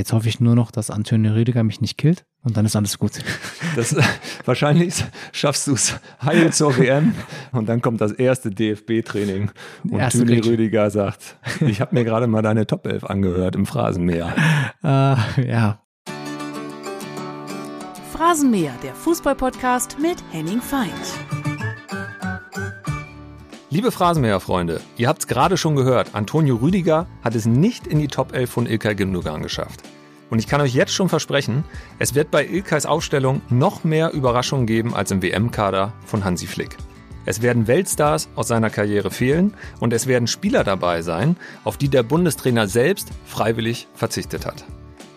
Jetzt hoffe ich nur noch, dass Antonio Rüdiger mich nicht killt und dann ist alles gut. Das, wahrscheinlich schaffst du es heil zur WM und dann kommt das erste DFB-Training und Toni Rüdiger sagt, ich habe mir gerade mal deine Top 11 angehört im Phrasenmäher. Äh, ja. Phrasenmäher, der Fußballpodcast mit Henning Feind. Liebe Phrasenmäher-Freunde, ihr habt es gerade schon gehört, Antonio Rüdiger hat es nicht in die Top 11 von Ilkay Gündogan geschafft. Und ich kann euch jetzt schon versprechen, es wird bei Ilkays Aufstellung noch mehr Überraschungen geben als im WM-Kader von Hansi Flick. Es werden Weltstars aus seiner Karriere fehlen und es werden Spieler dabei sein, auf die der Bundestrainer selbst freiwillig verzichtet hat.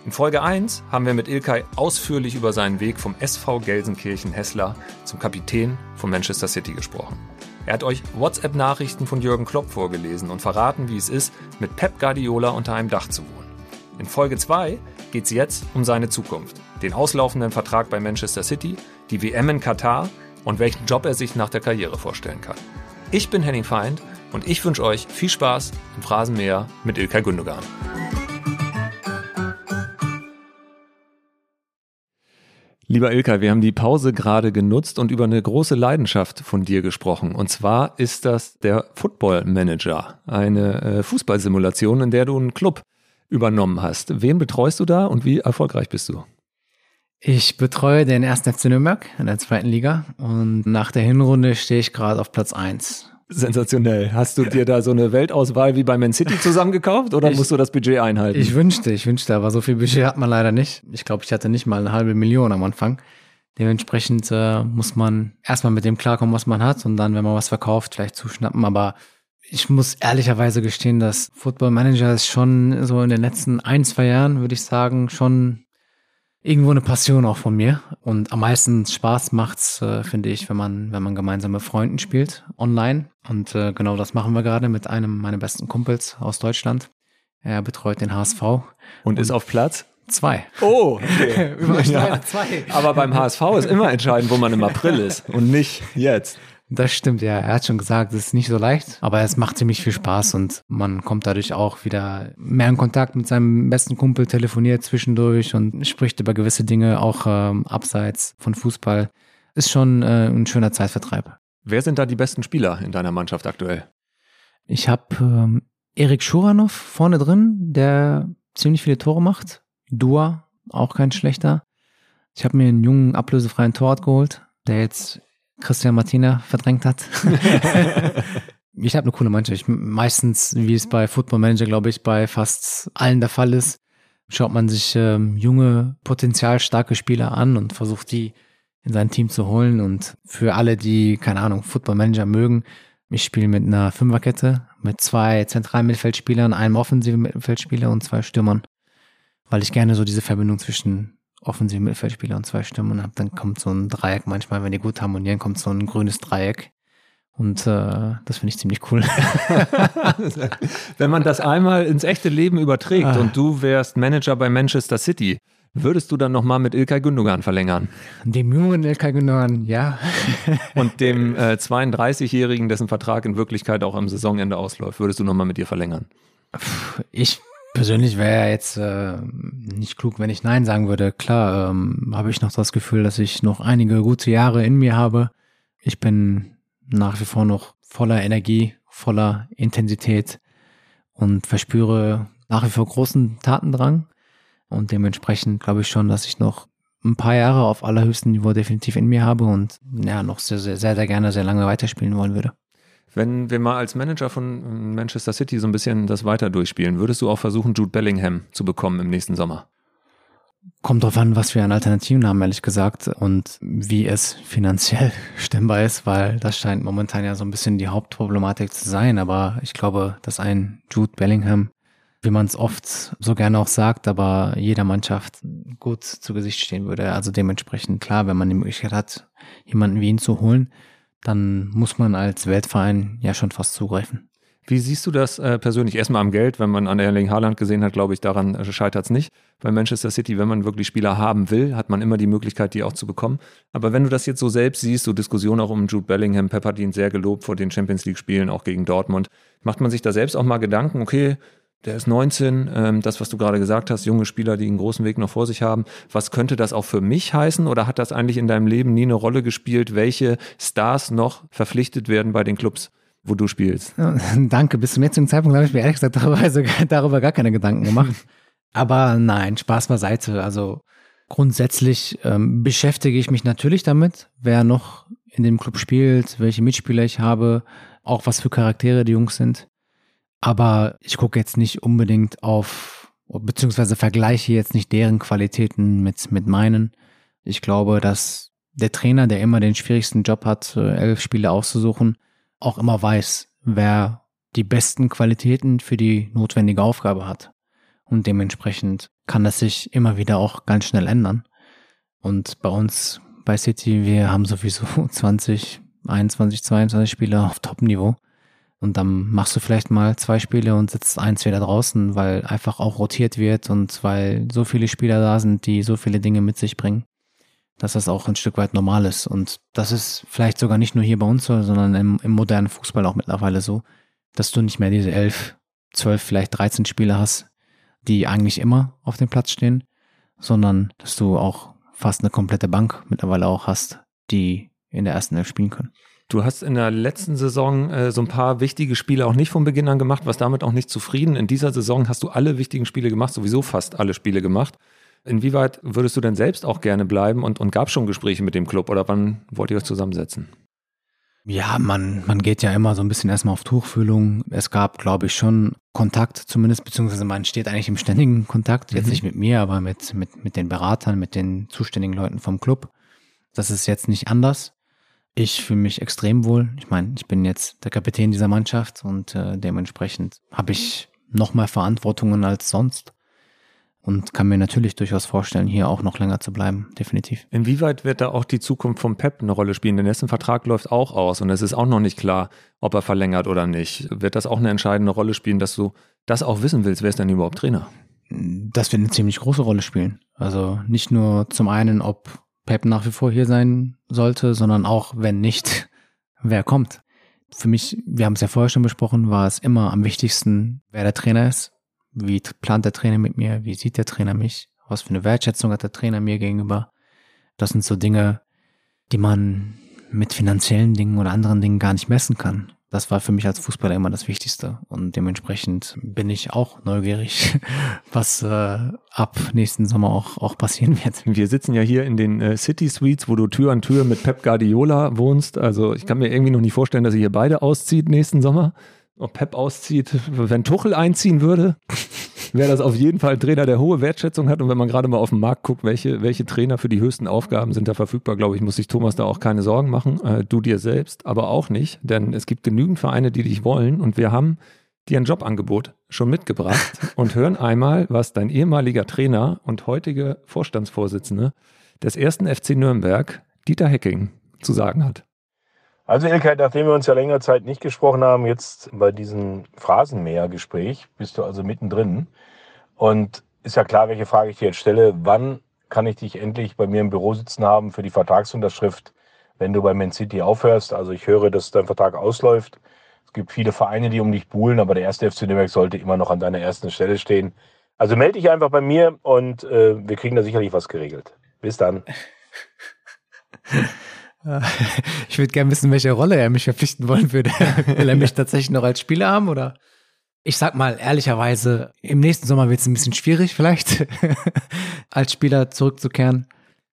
In Folge 1 haben wir mit Ilkay ausführlich über seinen Weg vom SV Gelsenkirchen-Hessler zum Kapitän von Manchester City gesprochen. Er hat euch WhatsApp-Nachrichten von Jürgen Klopp vorgelesen und verraten, wie es ist, mit Pep Guardiola unter einem Dach zu wohnen. In Folge 2 geht es jetzt um seine Zukunft, den auslaufenden Vertrag bei Manchester City, die WM in Katar und welchen Job er sich nach der Karriere vorstellen kann. Ich bin Henning Feind und ich wünsche euch viel Spaß im Phrasenmäher mit Ilkay Gündogan. Lieber Ilka, wir haben die Pause gerade genutzt und über eine große Leidenschaft von dir gesprochen. Und zwar ist das der Football Manager, eine äh, Fußballsimulation, in der du einen Club übernommen hast. Wen betreust du da und wie erfolgreich bist du? Ich betreue den ersten FC Nürnberg in der zweiten Liga und nach der Hinrunde stehe ich gerade auf Platz 1. Sensationell. Hast du dir da so eine Weltauswahl wie bei Man City zusammengekauft oder ich, musst du das Budget einhalten? Ich wünschte, ich wünschte, aber so viel Budget hat man leider nicht. Ich glaube, ich hatte nicht mal eine halbe Million am Anfang. Dementsprechend äh, muss man erstmal mit dem klarkommen, was man hat und dann, wenn man was verkauft, vielleicht zuschnappen. Aber ich muss ehrlicherweise gestehen, dass Football Manager ist schon so in den letzten ein, zwei Jahren, würde ich sagen, schon irgendwo eine Passion auch von mir. Und am meisten Spaß macht's, äh, finde ich, wenn man, wenn man gemeinsam mit Freunden spielt, online. Und äh, genau das machen wir gerade mit einem meiner besten Kumpels aus Deutschland. Er betreut den HSV. Und, und ist auf Platz? Zwei. Oh, okay. ja. zwei. Aber beim HSV ist immer entscheidend, wo man im April ist und nicht jetzt. Das stimmt, ja. Er hat schon gesagt, es ist nicht so leicht, aber es macht ziemlich viel Spaß und man kommt dadurch auch wieder mehr in Kontakt mit seinem besten Kumpel, telefoniert zwischendurch und spricht über gewisse Dinge, auch ähm, abseits von Fußball. Ist schon äh, ein schöner Zeitvertreib. Wer sind da die besten Spieler in deiner Mannschaft aktuell? Ich habe ähm, Erik Schuranov vorne drin, der ziemlich viele Tore macht. Dua, auch kein schlechter. Ich habe mir einen jungen, ablösefreien Torwart geholt, der jetzt Christian Martina verdrängt hat. ich habe eine coole Mannschaft. Meistens, wie es bei Football Manager, glaube ich, bei fast allen der Fall ist, schaut man sich ähm, junge, potenzialstarke Spieler an und versucht die in sein Team zu holen. Und für alle, die, keine Ahnung, Football Manager mögen, ich spiele mit einer Fünferkette, mit zwei zentralen Mittelfeldspielern, einem offensiven Mittelfeldspieler und zwei Stürmern, weil ich gerne so diese Verbindung zwischen offensiven Mittelfeldspieler und zwei Stürmer und dann kommt so ein Dreieck manchmal, wenn die gut harmonieren, kommt so ein grünes Dreieck. Und äh, das finde ich ziemlich cool. wenn man das einmal ins echte Leben überträgt ah. und du wärst Manager bei Manchester City, würdest du dann nochmal mit Ilkay Gündogan verlängern? Dem jungen Ilkay Gündogan, ja. und dem äh, 32-Jährigen, dessen Vertrag in Wirklichkeit auch am Saisonende ausläuft, würdest du nochmal mit dir verlängern? Ich Persönlich wäre jetzt äh, nicht klug, wenn ich Nein sagen würde. Klar, ähm, habe ich noch das Gefühl, dass ich noch einige gute Jahre in mir habe. Ich bin nach wie vor noch voller Energie, voller Intensität und verspüre nach wie vor großen Tatendrang. Und dementsprechend glaube ich schon, dass ich noch ein paar Jahre auf allerhöchstem Niveau definitiv in mir habe und ja, noch sehr, sehr, sehr, sehr gerne sehr lange weiterspielen wollen würde. Wenn wir mal als Manager von Manchester City so ein bisschen das weiter durchspielen, würdest du auch versuchen, Jude Bellingham zu bekommen im nächsten Sommer? Kommt drauf an, was wir an Alternativen haben, ehrlich gesagt, und wie es finanziell stemmbar ist, weil das scheint momentan ja so ein bisschen die Hauptproblematik zu sein. Aber ich glaube, dass ein Jude Bellingham, wie man es oft so gerne auch sagt, aber jeder Mannschaft gut zu Gesicht stehen würde. Also dementsprechend klar, wenn man die Möglichkeit hat, jemanden wie ihn zu holen, dann muss man als Weltverein ja schon fast zugreifen. Wie siehst du das äh, persönlich? Erstmal am Geld, wenn man an Erling Haaland gesehen hat, glaube ich, daran äh, scheitert es nicht. Bei Manchester City, wenn man wirklich Spieler haben will, hat man immer die Möglichkeit, die auch zu bekommen. Aber wenn du das jetzt so selbst siehst, so Diskussionen auch um Jude Bellingham, Pep hat ihn sehr gelobt vor den Champions League-Spielen, auch gegen Dortmund, macht man sich da selbst auch mal Gedanken, okay, der ist 19, ähm, das, was du gerade gesagt hast, junge Spieler, die einen großen Weg noch vor sich haben. Was könnte das auch für mich heißen oder hat das eigentlich in deinem Leben nie eine Rolle gespielt, welche Stars noch verpflichtet werden bei den Clubs, wo du spielst? Danke, bis zum jetzigen Zeitpunkt habe ich mir ehrlich gesagt darüber, sogar, darüber gar keine Gedanken gemacht. Aber nein, Spaß beiseite. Also grundsätzlich ähm, beschäftige ich mich natürlich damit, wer noch in dem Club spielt, welche Mitspieler ich habe, auch was für Charaktere die Jungs sind. Aber ich gucke jetzt nicht unbedingt auf, beziehungsweise vergleiche jetzt nicht deren Qualitäten mit, mit meinen. Ich glaube, dass der Trainer, der immer den schwierigsten Job hat, elf Spiele auszusuchen, auch immer weiß, wer die besten Qualitäten für die notwendige Aufgabe hat. Und dementsprechend kann das sich immer wieder auch ganz schnell ändern. Und bei uns bei City, wir haben sowieso 20, 21, 22 Spieler auf Top-Niveau. Und dann machst du vielleicht mal zwei Spiele und sitzt eins wieder draußen, weil einfach auch rotiert wird und weil so viele Spieler da sind, die so viele Dinge mit sich bringen, dass das auch ein Stück weit normal ist. Und das ist vielleicht sogar nicht nur hier bei uns so, sondern im, im modernen Fußball auch mittlerweile so, dass du nicht mehr diese elf, zwölf, vielleicht 13 Spieler hast, die eigentlich immer auf dem Platz stehen, sondern dass du auch fast eine komplette Bank mittlerweile auch hast, die in der ersten Elf spielen können. Du hast in der letzten Saison äh, so ein paar wichtige Spiele auch nicht von Beginn an gemacht, warst damit auch nicht zufrieden. In dieser Saison hast du alle wichtigen Spiele gemacht, sowieso fast alle Spiele gemacht. Inwieweit würdest du denn selbst auch gerne bleiben und, und gab es schon Gespräche mit dem Club oder wann wollt ihr euch zusammensetzen? Ja, man, man geht ja immer so ein bisschen erstmal auf Tuchfühlung. Es gab, glaube ich, schon Kontakt zumindest, beziehungsweise man steht eigentlich im ständigen Kontakt, jetzt mhm. nicht mit mir, aber mit, mit, mit den Beratern, mit den zuständigen Leuten vom Club. Das ist jetzt nicht anders. Ich fühle mich extrem wohl. Ich meine, ich bin jetzt der Kapitän dieser Mannschaft und äh, dementsprechend habe ich noch mehr Verantwortungen als sonst und kann mir natürlich durchaus vorstellen, hier auch noch länger zu bleiben, definitiv. Inwieweit wird da auch die Zukunft vom Pep eine Rolle spielen? Denn dessen Vertrag läuft auch aus und es ist auch noch nicht klar, ob er verlängert oder nicht. Wird das auch eine entscheidende Rolle spielen, dass du das auch wissen willst, wer ist denn überhaupt Trainer? Das wird eine ziemlich große Rolle spielen. Also nicht nur zum einen, ob Pep nach wie vor hier sein sollte, sondern auch, wenn nicht, wer kommt. Für mich, wir haben es ja vorher schon besprochen, war es immer am wichtigsten, wer der Trainer ist. Wie plant der Trainer mit mir? Wie sieht der Trainer mich? Was für eine Wertschätzung hat der Trainer mir gegenüber? Das sind so Dinge, die man mit finanziellen Dingen oder anderen Dingen gar nicht messen kann das war für mich als Fußballer immer das Wichtigste. Und dementsprechend bin ich auch neugierig, was äh, ab nächsten Sommer auch, auch passieren wird. Wir sitzen ja hier in den äh, City Suites, wo du Tür an Tür mit Pep Guardiola wohnst. Also ich kann mir irgendwie noch nicht vorstellen, dass ihr hier beide auszieht nächsten Sommer. Ob Pep auszieht, wenn Tuchel einziehen würde wäre das auf jeden Fall ein Trainer, der hohe Wertschätzung hat. Und wenn man gerade mal auf den Markt guckt, welche, welche Trainer für die höchsten Aufgaben sind da verfügbar, glaube ich, muss sich Thomas da auch keine Sorgen machen. Äh, du dir selbst, aber auch nicht. Denn es gibt genügend Vereine, die dich wollen. Und wir haben dir ein Jobangebot schon mitgebracht und hören einmal, was dein ehemaliger Trainer und heutige Vorstandsvorsitzende des ersten FC Nürnberg, Dieter Hecking, zu sagen hat. Also Ilkay, nachdem wir uns ja längere Zeit nicht gesprochen haben, jetzt bei diesem Phrasenmäher-Gespräch bist du also mittendrin. Und ist ja klar, welche Frage ich dir jetzt stelle. Wann kann ich dich endlich bei mir im Büro sitzen haben für die Vertragsunterschrift, wenn du bei Man City aufhörst? Also ich höre, dass dein Vertrag ausläuft. Es gibt viele Vereine, die um dich buhlen, aber der erste FC Nürnberg sollte immer noch an deiner ersten Stelle stehen. Also melde dich einfach bei mir und äh, wir kriegen da sicherlich was geregelt. Bis dann. Ich würde gerne wissen, welche Rolle er mich verpflichten wollen würde. Will er mich tatsächlich noch als Spieler haben oder? Ich sag mal ehrlicherweise, im nächsten Sommer wird es ein bisschen schwierig vielleicht, als Spieler zurückzukehren.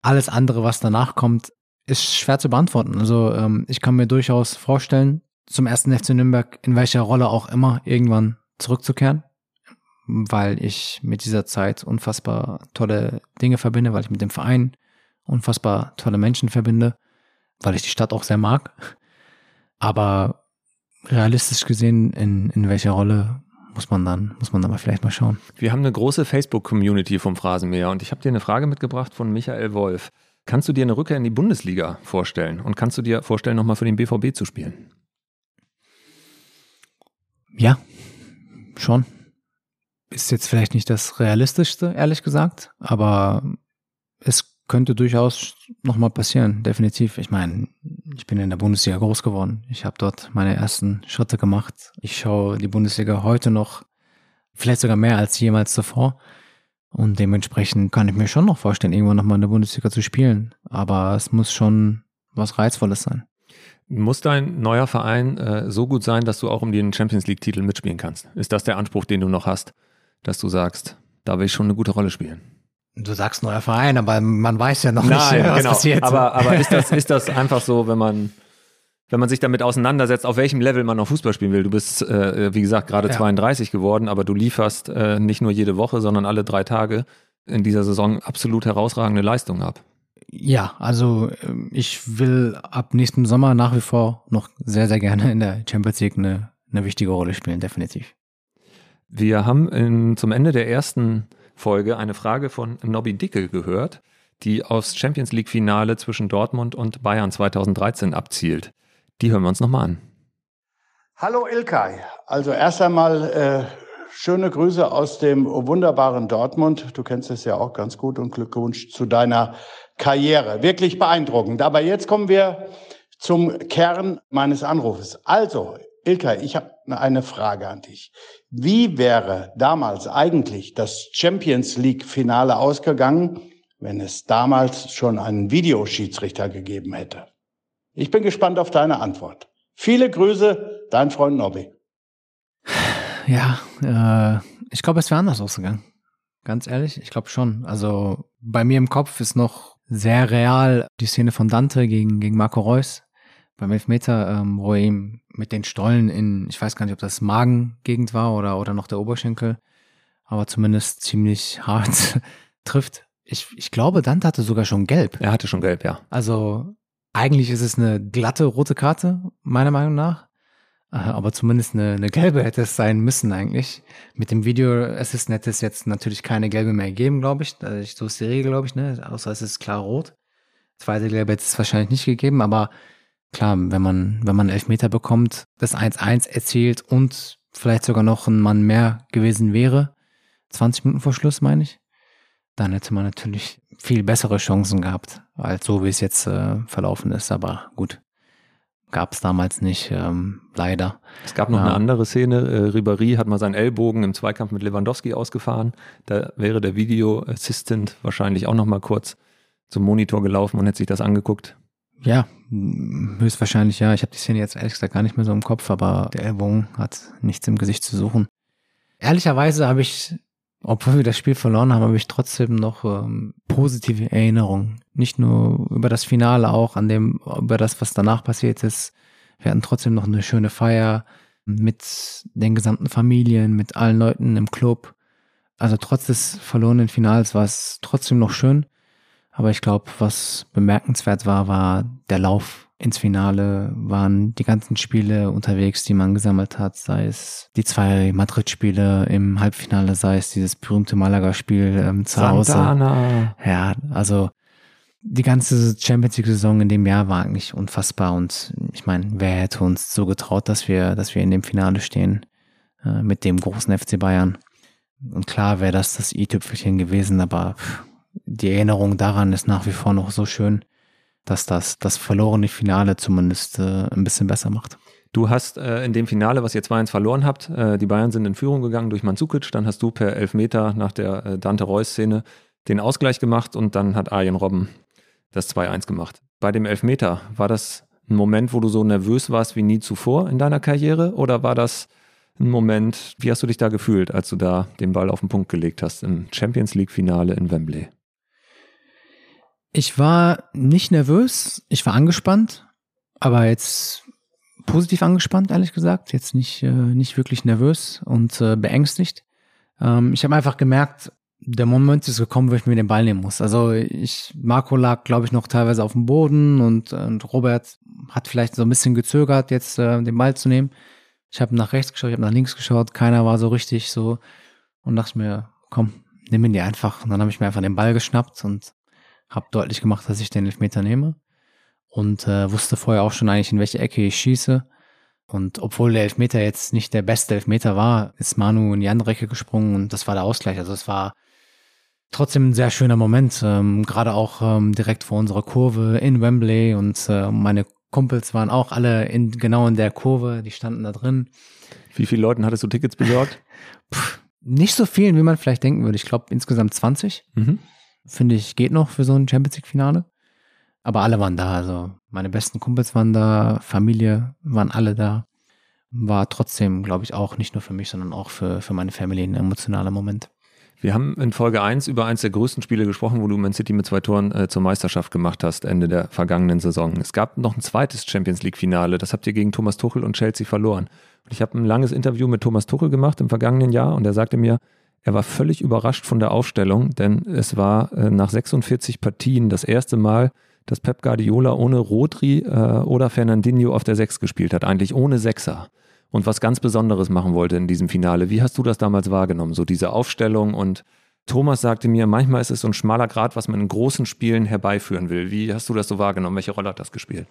Alles andere, was danach kommt, ist schwer zu beantworten. Also ähm, ich kann mir durchaus vorstellen, zum ersten FC Nürnberg in welcher Rolle auch immer irgendwann zurückzukehren, weil ich mit dieser Zeit unfassbar tolle Dinge verbinde, weil ich mit dem Verein unfassbar tolle Menschen verbinde weil ich die Stadt auch sehr mag. Aber realistisch gesehen, in, in welcher Rolle muss man dann, muss man dann mal vielleicht mal schauen. Wir haben eine große Facebook-Community vom Phrasenmäher und ich habe dir eine Frage mitgebracht von Michael Wolf. Kannst du dir eine Rückkehr in die Bundesliga vorstellen und kannst du dir vorstellen, nochmal für den BVB zu spielen? Ja, schon. Ist jetzt vielleicht nicht das Realistischste, ehrlich gesagt, aber es könnte durchaus nochmal passieren, definitiv. Ich meine, ich bin in der Bundesliga groß geworden. Ich habe dort meine ersten Schritte gemacht. Ich schaue die Bundesliga heute noch Vielleicht sogar mehr als jemals zuvor. Und dementsprechend kann ich mir schon noch vorstellen, irgendwann nochmal in der Bundesliga zu spielen. Aber es muss schon was Reizvolles sein. Muss dein neuer Verein äh, so gut sein, dass du auch um den Champions League-Titel mitspielen kannst? Ist das der Anspruch, den du noch hast, dass du sagst, da will ich schon eine gute Rolle spielen? Du sagst neuer Verein, aber man weiß ja noch Nein, nicht, was genau. passiert. Aber, aber ist, das, ist das einfach so, wenn man, wenn man sich damit auseinandersetzt, auf welchem Level man noch Fußball spielen will? Du bist, äh, wie gesagt, gerade Ja. 32 geworden, aber du lieferst äh, nicht nur jede Woche, sondern alle drei Tage in dieser Saison absolut herausragende Leistungen ab. Ja, also ähm, ich will ab nächstem Sommer nach wie vor noch sehr, sehr gerne in der Champions League eine, eine wichtige Rolle spielen, definitiv. Wir haben in, zum Ende der ersten Folge eine Frage von Nobby Dickel gehört, die aufs Champions League Finale zwischen Dortmund und Bayern 2013 abzielt. Die hören wir uns nochmal an. Hallo Ilkay. Also erst einmal äh, schöne Grüße aus dem wunderbaren Dortmund. Du kennst es ja auch ganz gut und Glückwunsch zu deiner Karriere. Wirklich beeindruckend. Aber jetzt kommen wir zum Kern meines Anrufes. Also, Ilkay, ich habe eine Frage an dich. Wie wäre damals eigentlich das Champions League Finale ausgegangen, wenn es damals schon einen Videoschiedsrichter gegeben hätte? Ich bin gespannt auf deine Antwort. Viele Grüße, dein Freund Nobby. Ja, äh, ich glaube, es wäre anders ausgegangen. Ganz ehrlich, ich glaube schon. Also bei mir im Kopf ist noch sehr real die Szene von Dante gegen, gegen Marco Reus beim Elfmeter, ähm, wo er ihm mit den Stollen in, ich weiß gar nicht, ob das Magengegend war oder, oder noch der Oberschenkel, aber zumindest ziemlich hart trifft. Ich, ich glaube, Dante hatte sogar schon gelb. Er hatte schon gelb, ja. Also eigentlich ist es eine glatte rote Karte, meiner Meinung nach. Äh, Aber zumindest eine, eine gelbe hätte es sein müssen eigentlich. Mit dem Video Assistant hätte es jetzt natürlich keine gelbe mehr gegeben, glaube ich. Also ich- So ist die Regel, glaube ich, ne? Außer es ist klar rot. Zweite gelbe hätte es wahrscheinlich nicht gegeben, aber klar, wenn man, wenn man Elfmeter bekommt, das 1-1 erzielt und vielleicht sogar noch ein Mann mehr gewesen wäre, 20 Minuten vor Schluss, meine ich, dann hätte man natürlich viel bessere Chancen gehabt, als so wie es jetzt äh, verlaufen ist. Aber gut, gab es damals nicht, ähm, leider. Es gab noch Ja. eine andere Szene. Äh, Ribéry hat mal seinen Ellbogen im Zweikampf mit Lewandowski ausgefahren. Da wäre der Video Assistant wahrscheinlich auch noch mal kurz zum Monitor gelaufen und hätte sich das angeguckt. Ja, höchstwahrscheinlich ja. Ich habe die Szene jetzt ehrlich gesagt gar nicht mehr so im Kopf, aber der Ellbogen hat nichts im Gesicht zu suchen. Ehrlicherweise habe ich, obwohl wir das Spiel verloren haben, habe ich trotzdem noch ähm, positive Erinnerungen. Nicht nur über das Finale, auch an dem, über das, was danach passiert ist. Wir hatten trotzdem noch eine schöne Feier mit den gesamten Familien, mit allen Leuten im Club. Also trotz des verlorenen Finals war es trotzdem noch schön. Aber ich glaube, was bemerkenswert war, war der Lauf ins Finale, waren die ganzen Spiele unterwegs, die man gesammelt hat, sei es die zwei Madrid-Spiele im Halbfinale, sei es dieses berühmte Malaga-Spiel ähm, zu Hause. Santana. Ja, also die ganze Champions League-Saison in dem Jahr war eigentlich unfassbar und ich meine, wer hätte uns so getraut, dass wir, dass wir in dem Finale stehen äh, mit dem großen FC Bayern. Und klar wäre das das i-Tüpfelchen gewesen, aber pff, die Erinnerung daran ist nach wie vor noch so schön, dass das das verlorene Finale zumindest äh, ein bisschen besser macht. Du hast äh, in dem Finale, was ihr 2-1 verloren habt, äh, die Bayern sind in Führung gegangen durch Mandzukic, dann hast du per Elfmeter nach der äh, Dante-Reus-Szene den Ausgleich gemacht und dann hat Arjen Robben das 2-1 gemacht. Bei dem Elfmeter, war das ein Moment, wo du so nervös warst wie nie zuvor in deiner Karriere oder war das ein Moment, wie hast du dich da gefühlt, als du da den Ball auf den Punkt gelegt hast im Champions League-Finale in Wembley? Ich war nicht nervös, ich war angespannt, aber jetzt positiv angespannt, ehrlich gesagt. Jetzt nicht, äh, nicht wirklich nervös und äh, beängstigt. Ähm, ich habe einfach gemerkt, der Moment ist gekommen, wo ich mir den Ball nehmen muss. Also ich, Marco lag, glaube ich, noch teilweise auf dem Boden und, und Robert hat vielleicht so ein bisschen gezögert, jetzt äh, den Ball zu nehmen. Ich habe nach rechts geschaut, ich habe nach links geschaut, keiner war so richtig so und dachte mir, komm, nimm ihn dir einfach. Und dann habe ich mir einfach den Ball geschnappt und habe deutlich gemacht, dass ich den Elfmeter nehme und äh, wusste vorher auch schon eigentlich, in welche Ecke ich schieße. Und obwohl der Elfmeter jetzt nicht der beste Elfmeter war, ist Manu in die andere Ecke gesprungen und das war der Ausgleich. Also es war trotzdem ein sehr schöner Moment, ähm, gerade auch ähm, direkt vor unserer Kurve in Wembley und äh, meine Kumpels waren auch alle in, genau in der Kurve, die standen da drin. Wie viele Leuten hattest du Tickets besorgt? Puh, Nicht so vielen, wie man vielleicht denken würde. Ich glaube insgesamt 20. Mhm. Finde ich, geht noch für so ein Champions League-Finale. Aber alle waren da. Also meine besten Kumpels waren da, Familie waren alle da. War trotzdem, glaube ich, auch nicht nur für mich, sondern auch für, für meine Family ein emotionaler Moment. Wir haben in Folge 1 über eins der größten Spiele gesprochen, wo du Man City mit zwei Toren äh, zur Meisterschaft gemacht hast, Ende der vergangenen Saison. Es gab noch ein zweites Champions League-Finale, das habt ihr gegen Thomas Tuchel und Chelsea verloren. Und ich habe ein langes Interview mit Thomas Tuchel gemacht im vergangenen Jahr und er sagte mir, er war völlig überrascht von der Aufstellung, denn es war äh, nach 46 Partien das erste Mal, dass Pep Guardiola ohne Rodri äh, oder Fernandinho auf der Sechs gespielt hat, eigentlich ohne Sechser und was ganz Besonderes machen wollte in diesem Finale. Wie hast du das damals wahrgenommen, so diese Aufstellung? Und Thomas sagte mir, manchmal ist es so ein schmaler Grad, was man in großen Spielen herbeiführen will. Wie hast du das so wahrgenommen? Welche Rolle hat das gespielt?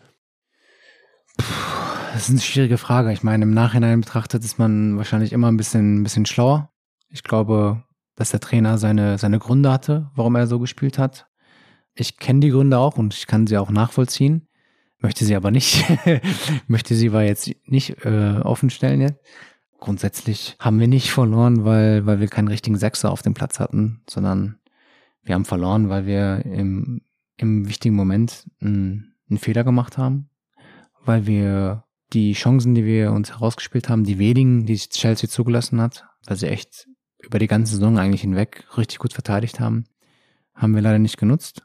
Das ist eine schwierige Frage. Ich meine, im Nachhinein betrachtet ist man wahrscheinlich immer ein bisschen, ein bisschen schlauer. Ich glaube, dass der Trainer seine, seine Gründe hatte, warum er so gespielt hat. Ich kenne die Gründe auch und ich kann sie auch nachvollziehen. Möchte sie aber nicht. möchte sie aber jetzt nicht äh, offen stellen jetzt. Grundsätzlich haben wir nicht verloren, weil, weil wir keinen richtigen Sechser auf dem Platz hatten, sondern wir haben verloren, weil wir im, im wichtigen Moment einen, einen Fehler gemacht haben, weil wir die Chancen, die wir uns herausgespielt haben, die wenigen, die Chelsea zugelassen hat, weil sie echt über die ganze Saison eigentlich hinweg richtig gut verteidigt haben, haben wir leider nicht genutzt.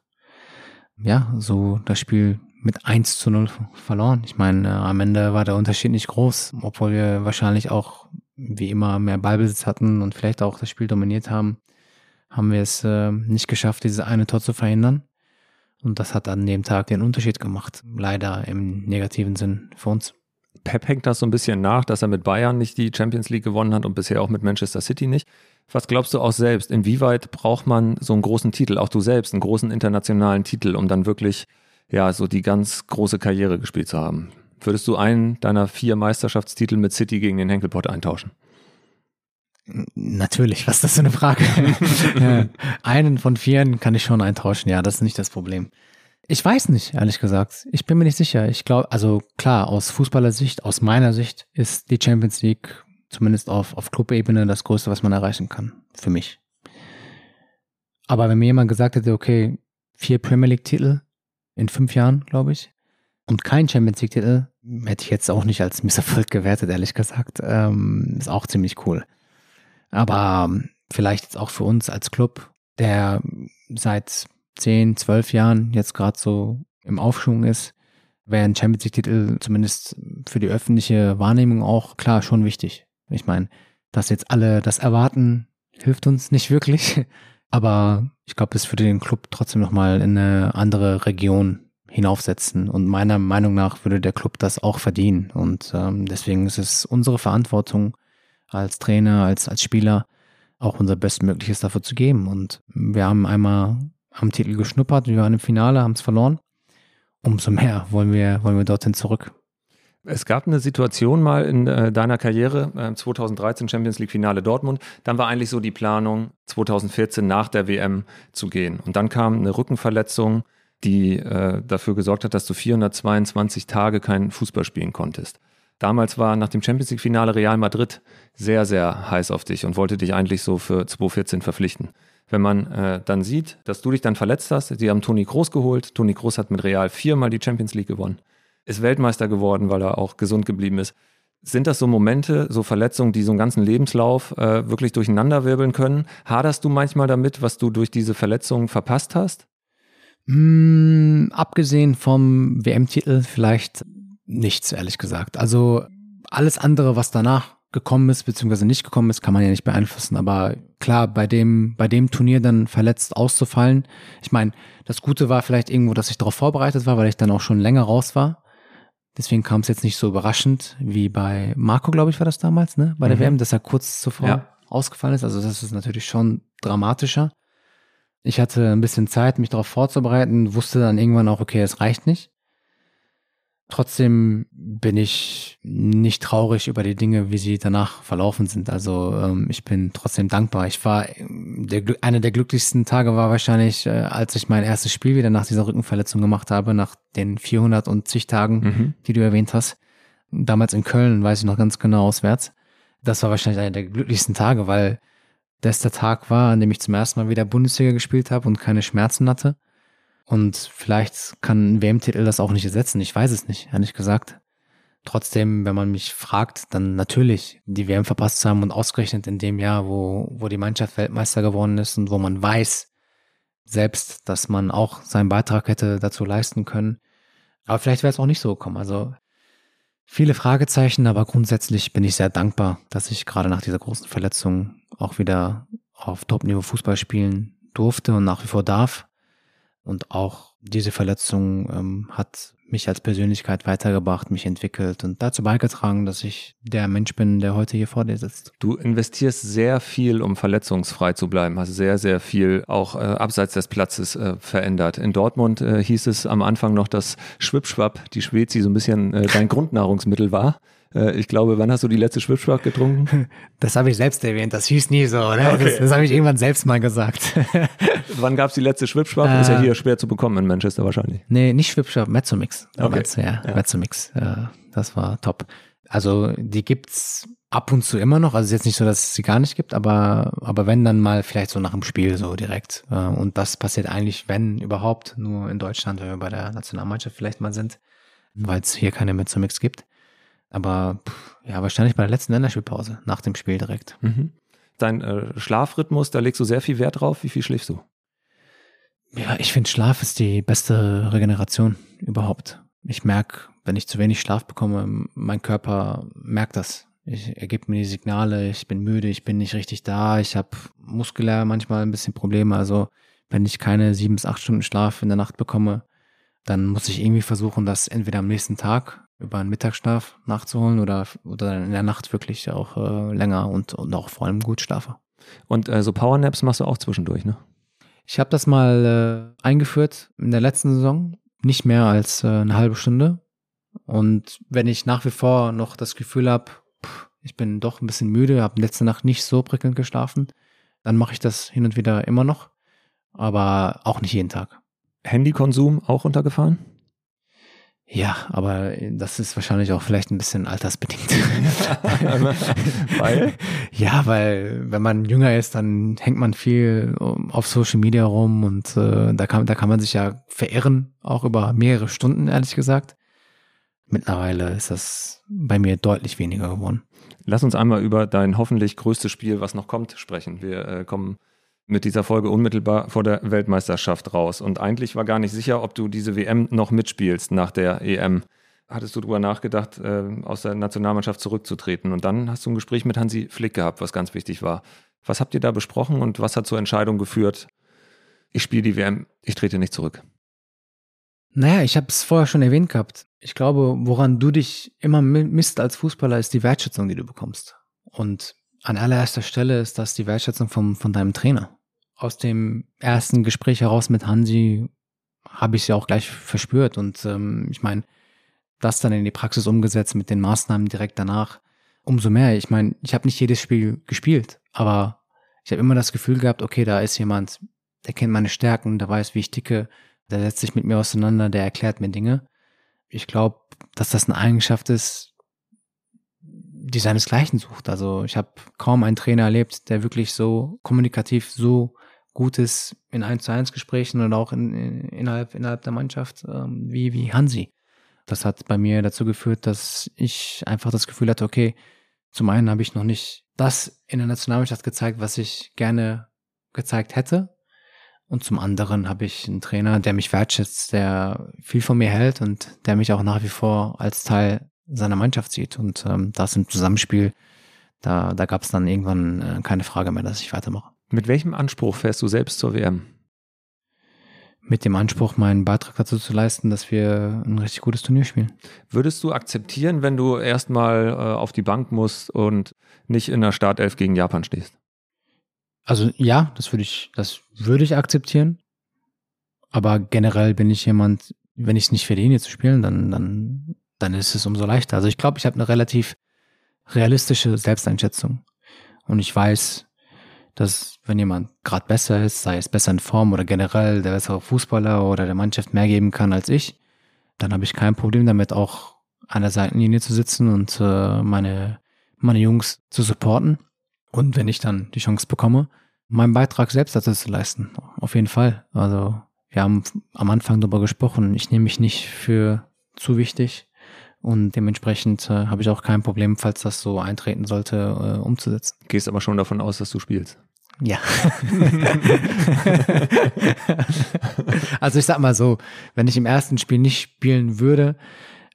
Ja, so das Spiel mit 1 zu 0 verloren. Ich meine, äh, am Ende war der Unterschied nicht groß, obwohl wir wahrscheinlich auch wie immer mehr Ballbesitz hatten und vielleicht auch das Spiel dominiert haben, haben wir es äh, nicht geschafft, dieses eine Tor zu verhindern. Und das hat an dem Tag den Unterschied gemacht. Leider im negativen Sinn für uns. Pep hängt das so ein bisschen nach, dass er mit Bayern nicht die Champions League gewonnen hat und bisher auch mit Manchester City nicht. Was glaubst du auch selbst? Inwieweit braucht man so einen großen Titel, auch du selbst, einen großen internationalen Titel, um dann wirklich ja, so die ganz große Karriere gespielt zu haben. Würdest du einen deiner vier Meisterschaftstitel mit City gegen den Henkelpott eintauschen? Natürlich, was ist das für eine Frage? einen von vieren kann ich schon eintauschen, ja, das ist nicht das Problem. Ich weiß nicht, ehrlich gesagt. Ich bin mir nicht sicher. Ich glaube, also klar, aus Fußballersicht, aus meiner Sicht ist die Champions League zumindest auf, auf Clubebene das Größte, was man erreichen kann. Für mich. Aber wenn mir jemand gesagt hätte, okay, vier Premier League-Titel, in fünf Jahren, glaube ich. Und kein Champions League-Titel hätte ich jetzt auch nicht als Misserfolg gewertet, ehrlich gesagt. Ähm, ist auch ziemlich cool. Aber ähm, vielleicht jetzt auch für uns als Club, der seit zehn, zwölf Jahren jetzt gerade so im Aufschwung ist, wäre ein Champions League-Titel zumindest für die öffentliche Wahrnehmung auch klar schon wichtig. Ich meine, dass jetzt alle das erwarten, hilft uns nicht wirklich. Aber ich glaube, es würde den Club trotzdem nochmal in eine andere Region hinaufsetzen. Und meiner Meinung nach würde der Club das auch verdienen. Und ähm, deswegen ist es unsere Verantwortung als Trainer, als, als Spieler, auch unser Bestmögliches dafür zu geben. Und wir haben einmal am Titel geschnuppert, wir waren im Finale, haben es verloren. Umso mehr wollen wir, wollen wir dorthin zurück. Es gab eine Situation mal in äh, deiner Karriere, äh, 2013 Champions League Finale Dortmund. Dann war eigentlich so die Planung, 2014 nach der WM zu gehen. Und dann kam eine Rückenverletzung, die äh, dafür gesorgt hat, dass du 422 Tage keinen Fußball spielen konntest. Damals war nach dem Champions League Finale Real Madrid sehr, sehr heiß auf dich und wollte dich eigentlich so für 2014 verpflichten. Wenn man äh, dann sieht, dass du dich dann verletzt hast, sie haben Toni Kroos geholt. Toni Kroos hat mit Real viermal die Champions League gewonnen ist Weltmeister geworden, weil er auch gesund geblieben ist. Sind das so Momente, so Verletzungen, die so einen ganzen Lebenslauf äh, wirklich durcheinanderwirbeln können? Haderst du manchmal damit, was du durch diese Verletzungen verpasst hast? Mm, abgesehen vom WM-Titel vielleicht nichts, ehrlich gesagt. Also alles andere, was danach gekommen ist, beziehungsweise nicht gekommen ist, kann man ja nicht beeinflussen. Aber klar, bei dem, bei dem Turnier dann verletzt auszufallen. Ich meine, das Gute war vielleicht irgendwo, dass ich darauf vorbereitet war, weil ich dann auch schon länger raus war. Deswegen kam es jetzt nicht so überraschend wie bei Marco, glaube ich, war das damals, ne? Bei der mhm. WM, dass er kurz zuvor ja. ausgefallen ist. Also das ist natürlich schon dramatischer. Ich hatte ein bisschen Zeit, mich darauf vorzubereiten, wusste dann irgendwann auch, okay, es reicht nicht. Trotzdem bin ich nicht traurig über die Dinge, wie sie danach verlaufen sind. Also ähm, ich bin trotzdem dankbar. Ich war der, einer der glücklichsten Tage war wahrscheinlich, äh, als ich mein erstes Spiel wieder nach dieser Rückenverletzung gemacht habe, nach den 400 und zig Tagen, mhm. die du erwähnt hast. Damals in Köln, weiß ich noch ganz genau auswärts. Das war wahrscheinlich einer der glücklichsten Tage, weil das der Tag war, an dem ich zum ersten Mal wieder Bundesliga gespielt habe und keine Schmerzen hatte. Und vielleicht kann ein WM-Titel das auch nicht ersetzen. Ich weiß es nicht, ehrlich gesagt. Trotzdem, wenn man mich fragt, dann natürlich die WM verpasst zu haben und ausgerechnet in dem Jahr, wo, wo die Mannschaft Weltmeister geworden ist und wo man weiß selbst, dass man auch seinen Beitrag hätte dazu leisten können. Aber vielleicht wäre es auch nicht so gekommen. Also viele Fragezeichen, aber grundsätzlich bin ich sehr dankbar, dass ich gerade nach dieser großen Verletzung auch wieder auf Top-Niveau Fußball spielen durfte und nach wie vor darf. Und auch diese Verletzung ähm, hat mich als Persönlichkeit weitergebracht, mich entwickelt und dazu beigetragen, dass ich der Mensch bin, der heute hier vor dir sitzt. Du investierst sehr viel, um verletzungsfrei zu bleiben, hast sehr, sehr viel auch äh, abseits des Platzes äh, verändert. In Dortmund äh, hieß es am Anfang noch, dass Schwipschwapp, die Schwezi, so ein bisschen äh, dein Grundnahrungsmittel war. Äh, ich glaube, wann hast du die letzte Schwipschwach getrunken? Das habe ich selbst erwähnt, das hieß nie so, oder? Okay. Das, das habe ich irgendwann selbst mal gesagt. wann gab es die letzte Schwipschwach? Äh, Ist ja hier schwer zu bekommen in Manchester wahrscheinlich. Nee, nicht Schwipschwach, Mezzomix. Okay. Ja, ja. Mezzomix. Das war top. Also die gibt's ab und zu immer noch. Also es ist jetzt nicht so, dass es sie gar nicht gibt, aber, aber wenn dann mal vielleicht so nach dem Spiel so direkt. Äh, und das passiert eigentlich, wenn überhaupt, nur in Deutschland, wenn wir bei der Nationalmannschaft vielleicht mal sind, weil es hier keine Mezzomix gibt. Aber pff, ja, wahrscheinlich bei der letzten Länderspielpause, nach dem Spiel direkt. Mhm. Dein äh, Schlafrhythmus, da legst du sehr viel Wert drauf. Wie viel schläfst du? Ja, ich finde Schlaf ist die beste Regeneration überhaupt. Ich merke, wenn ich zu wenig Schlaf bekomme, mein Körper merkt das. Ich, er gibt mir die Signale, ich bin müde, ich bin nicht richtig da, ich habe muskulär manchmal ein bisschen Probleme. Also wenn ich keine sieben bis acht Stunden Schlaf in der Nacht bekomme, dann muss ich irgendwie versuchen, das entweder am nächsten Tag über einen Mittagsschlaf nachzuholen oder, oder in der Nacht wirklich auch äh, länger und, und auch vor allem gut schlafe. Und äh, so Powernaps machst du auch zwischendurch, ne? Ich habe das mal äh, eingeführt in der letzten Saison, nicht mehr als äh, eine halbe Stunde. Und wenn ich nach wie vor noch das Gefühl habe, ich bin doch ein bisschen müde, habe letzte Nacht nicht so prickelnd geschlafen, dann mache ich das hin und wieder immer noch, aber auch nicht jeden Tag. Handykonsum auch runtergefahren? Ja, aber das ist wahrscheinlich auch vielleicht ein bisschen altersbedingt. weil? Ja, weil wenn man jünger ist, dann hängt man viel auf Social Media rum und äh, da, kann, da kann man sich ja verirren, auch über mehrere Stunden, ehrlich gesagt. Mittlerweile ist das bei mir deutlich weniger geworden. Lass uns einmal über dein hoffentlich größtes Spiel, was noch kommt, sprechen. Wir äh, kommen mit dieser Folge unmittelbar vor der Weltmeisterschaft raus. Und eigentlich war gar nicht sicher, ob du diese WM noch mitspielst nach der EM. Hattest du darüber nachgedacht, äh, aus der Nationalmannschaft zurückzutreten? Und dann hast du ein Gespräch mit Hansi Flick gehabt, was ganz wichtig war. Was habt ihr da besprochen und was hat zur Entscheidung geführt, ich spiele die WM, ich trete nicht zurück? Naja, ich habe es vorher schon erwähnt gehabt. Ich glaube, woran du dich immer misst als Fußballer, ist die Wertschätzung, die du bekommst. Und an allererster Stelle ist das die Wertschätzung vom, von deinem Trainer aus dem ersten Gespräch heraus mit Hansi habe ich ja auch gleich verspürt. Und ähm, ich meine, das dann in die Praxis umgesetzt mit den Maßnahmen direkt danach. Umso mehr. Ich meine, ich habe nicht jedes Spiel gespielt, aber ich habe immer das Gefühl gehabt, okay, da ist jemand, der kennt meine Stärken, der weiß, wie ich ticke, der setzt sich mit mir auseinander, der erklärt mir Dinge. Ich glaube, dass das eine Eigenschaft ist, die seinesgleichen sucht. Also ich habe kaum einen Trainer erlebt, der wirklich so kommunikativ so Gutes in 1 zu 1 Gesprächen und auch in, in, innerhalb, innerhalb der Mannschaft ähm, wie, wie Hansi. Das hat bei mir dazu geführt, dass ich einfach das Gefühl hatte, okay, zum einen habe ich noch nicht das in der Nationalmannschaft gezeigt, was ich gerne gezeigt hätte. Und zum anderen habe ich einen Trainer, der mich wertschätzt, der viel von mir hält und der mich auch nach wie vor als Teil seiner Mannschaft sieht. Und ähm, das im Zusammenspiel, da, da gab es dann irgendwann äh, keine Frage mehr, dass ich weitermache. Mit welchem Anspruch fährst du selbst zur WM? Mit dem Anspruch, meinen Beitrag dazu zu leisten, dass wir ein richtig gutes Turnier spielen. Würdest du akzeptieren, wenn du erstmal äh, auf die Bank musst und nicht in der Startelf gegen Japan stehst? Also ja, das würde ich, das würde ich akzeptieren. Aber generell bin ich jemand, wenn ich es nicht verdiene zu spielen, dann, dann, dann ist es umso leichter. Also ich glaube, ich habe eine relativ realistische Selbsteinschätzung. Und ich weiß, dass wenn jemand gerade besser ist, sei es besser in Form oder generell der bessere Fußballer oder der Mannschaft mehr geben kann als ich, dann habe ich kein Problem damit, auch an der Seitenlinie zu sitzen und äh, meine, meine Jungs zu supporten. Und wenn ich dann die Chance bekomme, meinen Beitrag selbst dazu zu leisten. Auf jeden Fall. Also wir haben am Anfang darüber gesprochen. Ich nehme mich nicht für zu wichtig. Und dementsprechend äh, habe ich auch kein Problem, falls das so eintreten sollte, äh, umzusetzen. Gehst aber schon davon aus, dass du spielst. Ja. also ich sag mal so, wenn ich im ersten Spiel nicht spielen würde,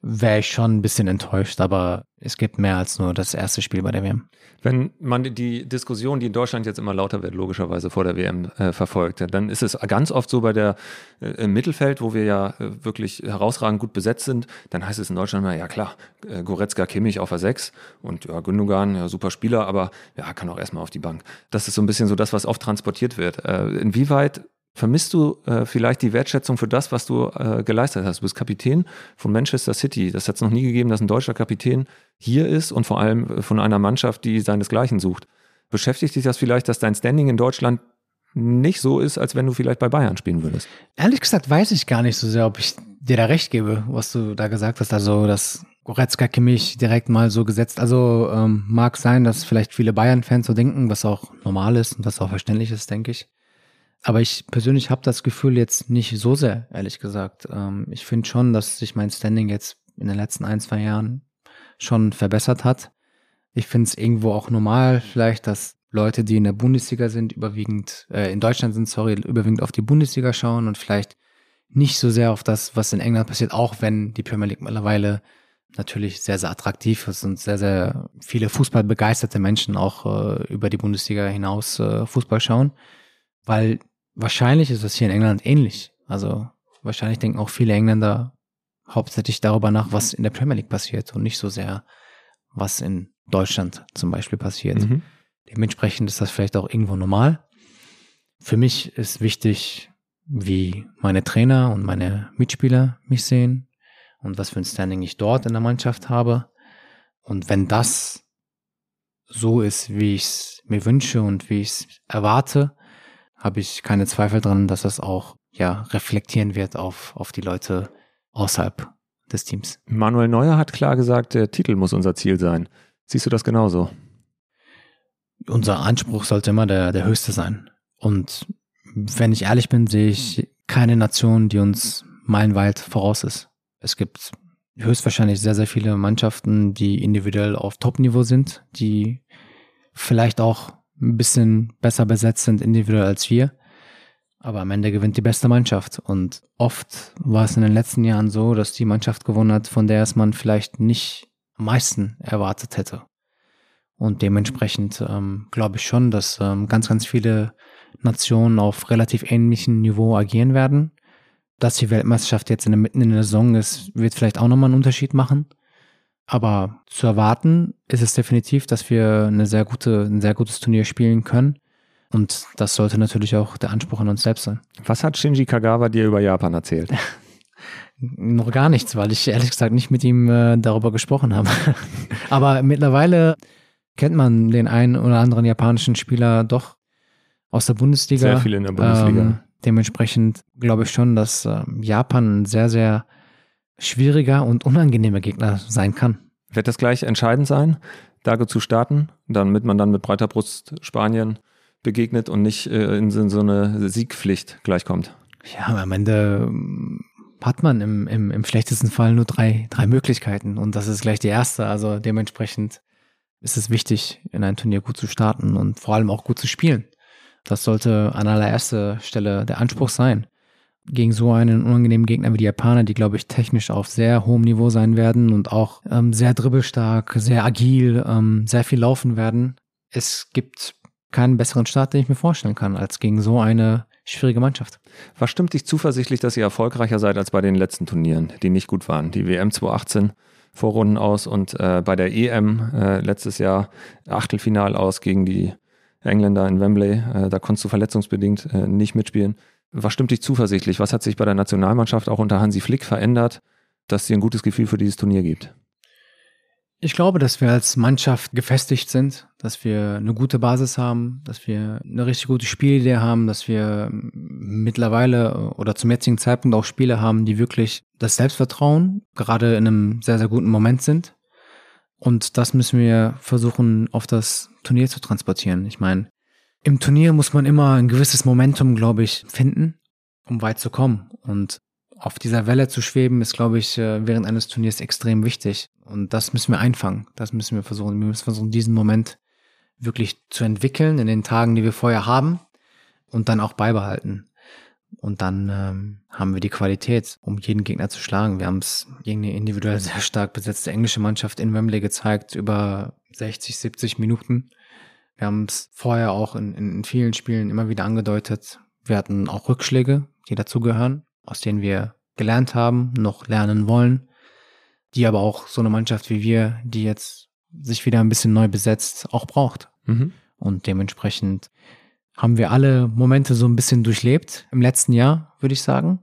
wäre ich schon ein bisschen enttäuscht, aber es gibt mehr als nur das erste Spiel bei der WM. Wenn man die Diskussion, die in Deutschland jetzt immer lauter wird, logischerweise vor der WM äh, verfolgt, dann ist es ganz oft so bei der äh, im Mittelfeld, wo wir ja äh, wirklich herausragend gut besetzt sind, dann heißt es in Deutschland immer, ja klar, äh, Goretzka, Kimmich auf der 6 und ja, Gündogan, ja, super Spieler, aber ja, kann auch erstmal auf die Bank. Das ist so ein bisschen so das, was oft transportiert wird. Äh, inwieweit Vermisst du äh, vielleicht die Wertschätzung für das, was du äh, geleistet hast? Du bist Kapitän von Manchester City. Das hat es noch nie gegeben, dass ein deutscher Kapitän hier ist und vor allem äh, von einer Mannschaft, die seinesgleichen sucht. Beschäftigt dich das vielleicht, dass dein Standing in Deutschland nicht so ist, als wenn du vielleicht bei Bayern spielen würdest? Ehrlich gesagt weiß ich gar nicht so sehr, ob ich dir da recht gebe, was du da gesagt hast. Also, dass Goretzka Kimmich direkt mal so gesetzt. Also ähm, mag sein, dass vielleicht viele Bayern-Fans so denken, was auch normal ist und was auch verständlich ist, denke ich. Aber ich persönlich habe das Gefühl jetzt nicht so sehr, ehrlich gesagt. Ähm, ich finde schon, dass sich mein Standing jetzt in den letzten ein, zwei Jahren schon verbessert hat. Ich finde es irgendwo auch normal, vielleicht, dass Leute, die in der Bundesliga sind, überwiegend, äh, in Deutschland sind, sorry, überwiegend auf die Bundesliga schauen und vielleicht nicht so sehr auf das, was in England passiert, auch wenn die Premier League mittlerweile natürlich sehr, sehr attraktiv ist und sehr, sehr viele fußballbegeisterte Menschen auch äh, über die Bundesliga hinaus äh, Fußball schauen. Weil Wahrscheinlich ist es hier in England ähnlich. Also wahrscheinlich denken auch viele Engländer hauptsächlich darüber nach, was in der Premier League passiert und nicht so sehr, was in Deutschland zum Beispiel passiert. Mhm. Dementsprechend ist das vielleicht auch irgendwo normal. Für mich ist wichtig, wie meine Trainer und meine Mitspieler mich sehen und was für ein Standing ich dort in der Mannschaft habe. Und wenn das so ist, wie ich es mir wünsche und wie ich es erwarte, habe ich keine Zweifel dran, dass das auch ja reflektieren wird auf, auf die Leute außerhalb des Teams. Manuel Neuer hat klar gesagt, der Titel muss unser Ziel sein. Siehst du das genauso? Unser Anspruch sollte immer der, der höchste sein. Und wenn ich ehrlich bin, sehe ich keine Nation, die uns meilenweit voraus ist. Es gibt höchstwahrscheinlich sehr, sehr viele Mannschaften, die individuell auf Top-Niveau sind, die vielleicht auch ein bisschen besser besetzt sind individuell als wir. Aber am Ende gewinnt die beste Mannschaft. Und oft war es in den letzten Jahren so, dass die Mannschaft gewonnen hat, von der es man vielleicht nicht am meisten erwartet hätte. Und dementsprechend ähm, glaube ich schon, dass ähm, ganz, ganz viele Nationen auf relativ ähnlichem Niveau agieren werden. Dass die Weltmeisterschaft jetzt in der mitten in der Saison ist, wird vielleicht auch nochmal einen Unterschied machen. Aber zu erwarten ist es definitiv, dass wir eine sehr gute, ein sehr gutes Turnier spielen können. Und das sollte natürlich auch der Anspruch an uns selbst sein. Was hat Shinji Kagawa dir über Japan erzählt? Noch gar nichts, weil ich ehrlich gesagt nicht mit ihm äh, darüber gesprochen habe. Aber mittlerweile kennt man den einen oder anderen japanischen Spieler doch aus der Bundesliga. Sehr viele in der Bundesliga. Ähm, dementsprechend glaube ich schon, dass äh, Japan ein sehr, sehr schwieriger und unangenehmer Gegner sein kann. Wird das gleich entscheidend sein, Dago zu starten, damit man dann mit breiter Brust Spanien begegnet und nicht äh, in so eine Siegpflicht gleichkommt? Ja, am Ende ähm, hat man im, im, im schlechtesten Fall nur drei, drei Möglichkeiten und das ist gleich die erste. Also dementsprechend ist es wichtig, in ein Turnier gut zu starten und vor allem auch gut zu spielen. Das sollte an allererster Stelle der Anspruch sein gegen so einen unangenehmen Gegner wie die Japaner, die, glaube ich, technisch auf sehr hohem Niveau sein werden und auch ähm, sehr dribbelstark, sehr agil, ähm, sehr viel laufen werden. Es gibt keinen besseren Start, den ich mir vorstellen kann, als gegen so eine schwierige Mannschaft. Was stimmt dich zuversichtlich, dass ihr erfolgreicher seid als bei den letzten Turnieren, die nicht gut waren? Die WM 2018 Vorrunden aus und äh, bei der EM äh, letztes Jahr Achtelfinal aus gegen die Engländer in Wembley. Äh, da konntest du verletzungsbedingt äh, nicht mitspielen. Was stimmt dich zuversichtlich? Was hat sich bei der Nationalmannschaft auch unter Hansi Flick verändert, dass dir ein gutes Gefühl für dieses Turnier gibt? Ich glaube, dass wir als Mannschaft gefestigt sind, dass wir eine gute Basis haben, dass wir eine richtig gute Spielidee haben, dass wir mittlerweile oder zum jetzigen Zeitpunkt auch Spiele haben, die wirklich das Selbstvertrauen gerade in einem sehr, sehr guten Moment sind Und das müssen wir versuchen, auf das Turnier zu transportieren. Ich meine, im Turnier muss man immer ein gewisses Momentum, glaube ich, finden, um weit zu kommen. Und auf dieser Welle zu schweben, ist, glaube ich, äh, während eines Turniers extrem wichtig. Und das müssen wir einfangen. Das müssen wir versuchen. Wir müssen versuchen, diesen Moment wirklich zu entwickeln in den Tagen, die wir vorher haben und dann auch beibehalten. Und dann ähm, haben wir die Qualität, um jeden Gegner zu schlagen. Wir haben es gegen eine individuell sehr stark besetzte englische Mannschaft in Wembley gezeigt, über 60, 70 Minuten. Wir haben es vorher auch in, in vielen Spielen immer wieder angedeutet. Wir hatten auch Rückschläge, die dazugehören, aus denen wir gelernt haben, noch lernen wollen, die aber auch so eine Mannschaft wie wir, die jetzt sich wieder ein bisschen neu besetzt, auch braucht. Mhm. Und dementsprechend haben wir alle Momente so ein bisschen durchlebt im letzten Jahr, würde ich sagen,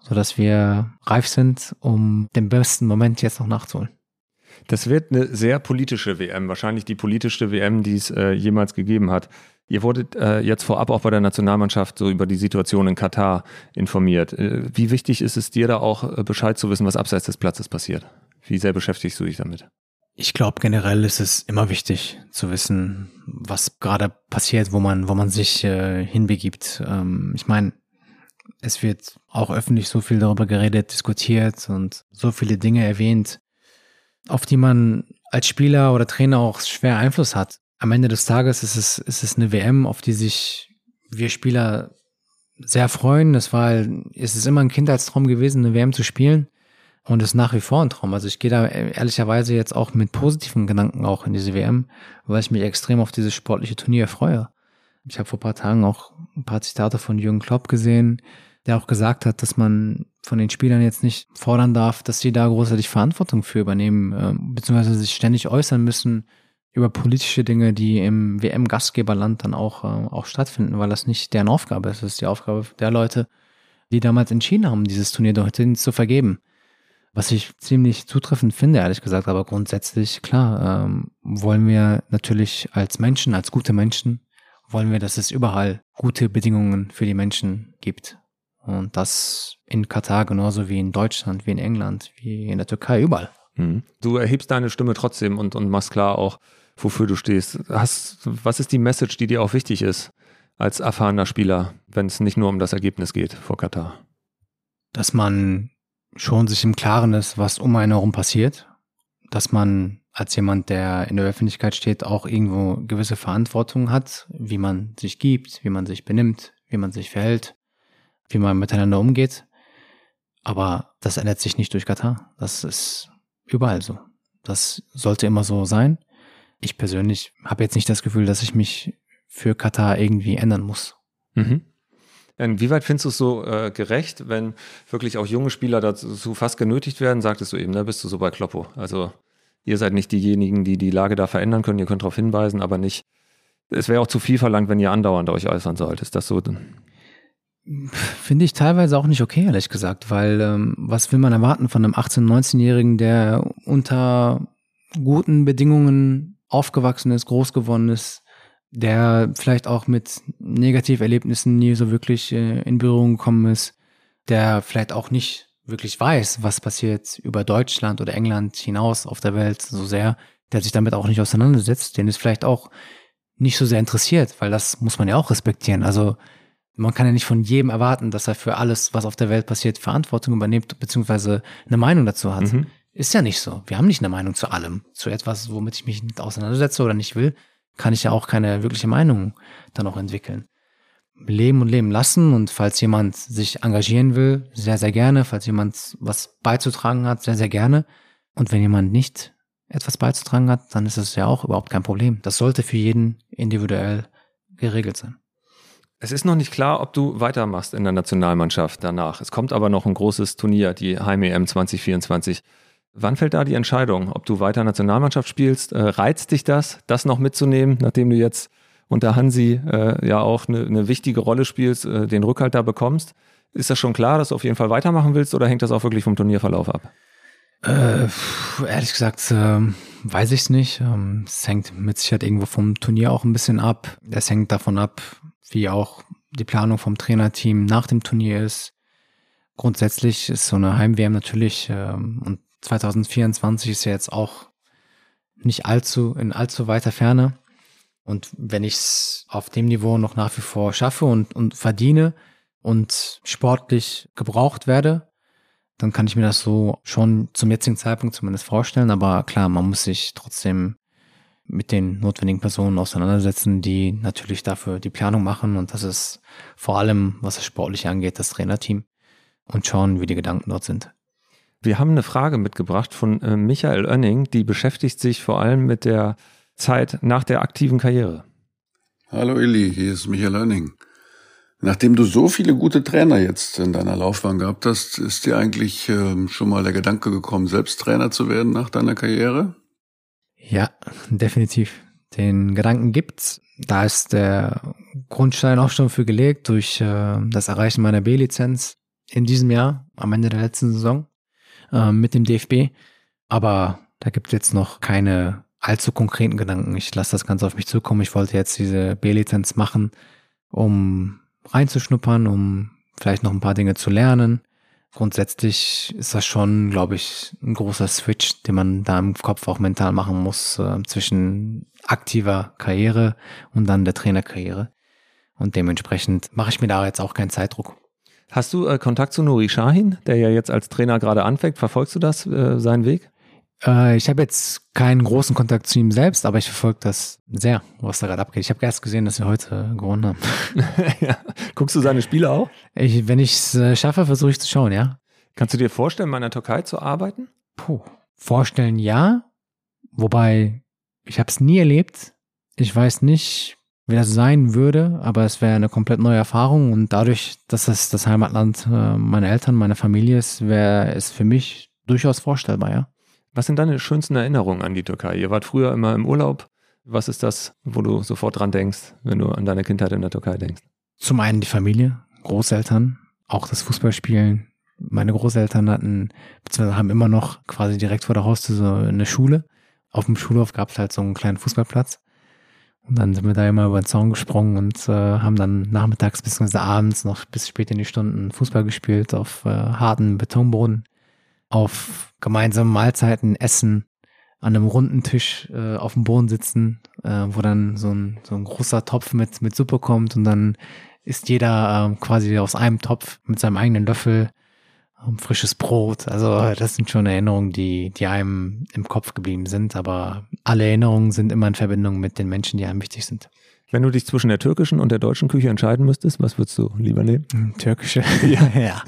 so dass wir reif sind, um den besten Moment jetzt noch nachzuholen. Das wird eine sehr politische WM, wahrscheinlich die politischste WM, die es äh, jemals gegeben hat. Ihr wurdet äh, jetzt vorab auch bei der Nationalmannschaft so über die Situation in Katar informiert. Äh, wie wichtig ist es dir da auch äh, Bescheid zu wissen, was abseits des Platzes passiert? Wie sehr beschäftigst du dich damit? Ich glaube, generell ist es immer wichtig zu wissen, was gerade passiert, wo man, wo man sich äh, hinbegibt. Ähm, ich meine, es wird auch öffentlich so viel darüber geredet, diskutiert und so viele Dinge erwähnt, auf die man als Spieler oder Trainer auch schwer Einfluss hat. Am Ende des Tages ist es, ist es eine WM, auf die sich wir Spieler sehr freuen. Es war, es ist immer ein Kindheitstraum gewesen, eine WM zu spielen. Und ist nach wie vor ein Traum. Also ich gehe da ehrlicherweise jetzt auch mit positiven Gedanken auch in diese WM, weil ich mich extrem auf dieses sportliche Turnier freue. Ich habe vor paar Tagen auch ein paar Zitate von Jürgen Klopp gesehen, der auch gesagt hat, dass man von den Spielern jetzt nicht fordern darf, dass sie da großartig Verantwortung für übernehmen, äh, beziehungsweise sich ständig äußern müssen über politische Dinge, die im WM-Gastgeberland dann auch, äh, auch stattfinden, weil das nicht deren Aufgabe ist. Das ist die Aufgabe der Leute, die damals entschieden haben, dieses Turnier dorthin zu vergeben. Was ich ziemlich zutreffend finde, ehrlich gesagt, aber grundsätzlich, klar, ähm, wollen wir natürlich als Menschen, als gute Menschen, wollen wir, dass es überall gute Bedingungen für die Menschen gibt. Und das in Katar genauso wie in Deutschland, wie in England, wie in der Türkei, überall. Mhm. Du erhebst deine Stimme trotzdem und, und machst klar auch, wofür du stehst. Hast, was ist die Message, die dir auch wichtig ist als erfahrener Spieler, wenn es nicht nur um das Ergebnis geht vor Katar? Dass man schon sich im Klaren ist, was um einen herum passiert, dass man als jemand, der in der Öffentlichkeit steht, auch irgendwo gewisse Verantwortung hat, wie man sich gibt, wie man sich benimmt, wie man sich verhält, wie man miteinander umgeht. Aber das ändert sich nicht durch Katar. Das ist überall so. Das sollte immer so sein. Ich persönlich habe jetzt nicht das Gefühl, dass ich mich für Katar irgendwie ändern muss. Mhm. Inwieweit findest du es so äh, gerecht, wenn wirklich auch junge Spieler dazu fast genötigt werden, sagtest du eben, da ne, bist du so bei Kloppo. Also ihr seid nicht diejenigen, die die Lage da verändern können, ihr könnt darauf hinweisen, aber nicht, es wäre auch zu viel verlangt, wenn ihr andauernd euch äußern sollt. Ist das so? Finde ich teilweise auch nicht okay, ehrlich gesagt, weil ähm, was will man erwarten von einem 18-, 19-Jährigen, der unter guten Bedingungen aufgewachsen ist, groß geworden ist, der vielleicht auch mit Negativerlebnissen nie so wirklich äh, in Berührung gekommen ist, der vielleicht auch nicht wirklich weiß, was passiert über Deutschland oder England hinaus auf der Welt so sehr, der sich damit auch nicht auseinandersetzt, den es vielleicht auch nicht so sehr interessiert, weil das muss man ja auch respektieren. Also man kann ja nicht von jedem erwarten, dass er für alles, was auf der Welt passiert, Verantwortung übernimmt, beziehungsweise eine Meinung dazu hat. Mhm. Ist ja nicht so. Wir haben nicht eine Meinung zu allem, zu etwas, womit ich mich nicht auseinandersetze oder nicht will kann ich ja auch keine wirkliche Meinung dann auch entwickeln. Leben und leben lassen und falls jemand sich engagieren will, sehr, sehr gerne. Falls jemand was beizutragen hat, sehr, sehr gerne. Und wenn jemand nicht etwas beizutragen hat, dann ist es ja auch überhaupt kein Problem. Das sollte für jeden individuell geregelt sein. Es ist noch nicht klar, ob du weitermachst in der Nationalmannschaft danach. Es kommt aber noch ein großes Turnier, die Heim-EM 2024. Wann fällt da die Entscheidung, ob du weiter Nationalmannschaft spielst? Äh, reizt dich das, das noch mitzunehmen, nachdem du jetzt unter Hansi äh, ja auch eine, eine, wichtige Rolle spielst, äh, den Rückhalt da bekommst? Ist das schon klar, dass du auf jeden Fall weitermachen willst oder hängt das auch wirklich vom Turnierverlauf ab? Äh, ehrlich gesagt, äh, weiß ich es nicht. Ähm, es hängt mit Sicherheit irgendwo vom Turnier auch ein bisschen ab. Es hängt davon ab, wie auch die Planung vom Trainerteam nach dem Turnier ist. Grundsätzlich ist so eine Heim-WM natürlich, ähm, und 2024 ist ja jetzt auch nicht allzu, in allzu weiter Ferne. Und wenn ich es auf dem Niveau noch nach wie vor schaffe und, und verdiene und sportlich gebraucht werde, dann kann ich mir das so schon zum jetzigen Zeitpunkt zumindest vorstellen. Aber klar, man muss sich trotzdem mit den notwendigen Personen auseinandersetzen, die natürlich dafür die Planung machen. Und das ist vor allem, was das Sportliche angeht, das Trainerteam. Und schauen, wie die Gedanken dort sind. Wir haben eine Frage mitgebracht von äh, Michael Oenning, die beschäftigt sich vor allem mit der Zeit nach der aktiven Karriere. Hallo Illy, hier ist Michael Oenning. Nachdem du so viele gute Trainer jetzt in deiner Laufbahn gehabt hast, ist dir eigentlich ähm, schon mal der Gedanke gekommen, selbst Trainer zu werden nach deiner Karriere? Ja, definitiv. Den Gedanken gibt's. Da ist der Grundstein auch schon für gelegt durch äh, das Erreichen meiner B-Lizenz in diesem Jahr, am Ende der letzten Saison, äh, mit dem DFB. Aber da gibt's jetzt noch keine allzu konkreten Gedanken. Ich lasse das Ganze auf mich zukommen. Ich wollte jetzt diese B-Lizenz machen, um reinzuschnuppern, um vielleicht noch ein paar Dinge zu lernen grundsätzlich ist das schon, glaube ich, ein großer Switch, den man da im Kopf auch mental machen muss äh, zwischen aktiver Karriere und dann der Trainerkarriere. Und dementsprechend mache ich mir da jetzt auch keinen Zeitdruck. Hast du äh, Kontakt zu Nuri Shahin, der ja jetzt als Trainer gerade anfängt? Verfolgst du das, äh, seinen Weg? Äh, ich habe jetzt keinen großen Kontakt zu ihm selbst, aber ich verfolge das sehr, was da gerade abgeht. Ich habe erst gesehen, dass wir heute gewonnen haben. ja. Guckst du seine Spiele auch? Ich, wenn ich es äh, schaffe, versuche ich zu schauen, ja. Kannst du dir vorstellen, mal in der Türkei zu arbeiten? Puh. Vorstellen ja, wobei ich habe es nie erlebt. Ich weiß nicht, wie das sein würde, aber es wäre eine komplett neue Erfahrung und dadurch, dass es das Heimatland äh, meiner Eltern, meiner Familie ist, wäre es für mich durchaus vorstellbar, ja. Was sind deine schönsten Erinnerungen an die Türkei? Ihr wart früher immer im Urlaub. Was ist das, wo du sofort dran denkst, wenn du an deine Kindheit in der Türkei denkst? Zum einen die Familie, Großeltern, auch das Fußballspielen. Meine Großeltern hatten, beziehungsweise haben immer noch quasi direkt vor der Haustür so eine Schule. Auf dem Schulhof gab es halt so einen kleinen Fußballplatz. Und dann sind wir da immer über den Zaun gesprungen und äh, haben dann nachmittags bzw. abends noch bis spät in die Stunden Fußball gespielt auf äh, harten Betonboden auf gemeinsame Mahlzeiten essen, an einem runden Tisch äh, auf dem Boden sitzen, äh, wo dann so ein, so ein großer Topf mit, mit Suppe kommt und dann isst jeder äh, quasi aus einem Topf mit seinem eigenen Löffel ähm, frisches Brot. Also das sind schon Erinnerungen, die, die einem im Kopf geblieben sind, aber alle Erinnerungen sind immer in Verbindung mit den Menschen, die einem wichtig sind. Wenn du dich zwischen der türkischen und der deutschen Küche entscheiden müsstest, was würdest du lieber nehmen? Hm, türkische. ja.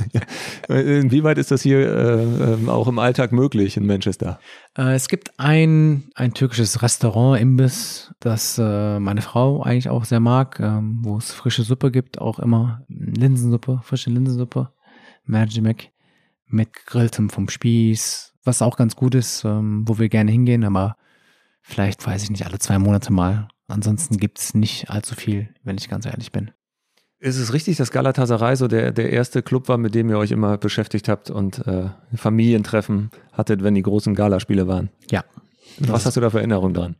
ja. Inwieweit ist das hier äh, auch im Alltag möglich in Manchester? Äh, es gibt ein, ein türkisches Restaurant, Imbiss, das äh, meine Frau eigentlich auch sehr mag, ähm, wo es frische Suppe gibt, auch immer Linsensuppe, frische Linsensuppe, Mercimek mit gegrilltem vom Spieß, was auch ganz gut ist, ähm, wo wir gerne hingehen, aber vielleicht, weiß ich nicht, alle zwei Monate mal Ansonsten gibt es nicht allzu viel, wenn ich ganz ehrlich bin. Ist es richtig, dass Galatasaray so der, der erste Club war, mit dem ihr euch immer beschäftigt habt und äh, Familientreffen hattet, wenn die großen Galaspiele waren? Ja. Was hast du da für Erinnerungen dran?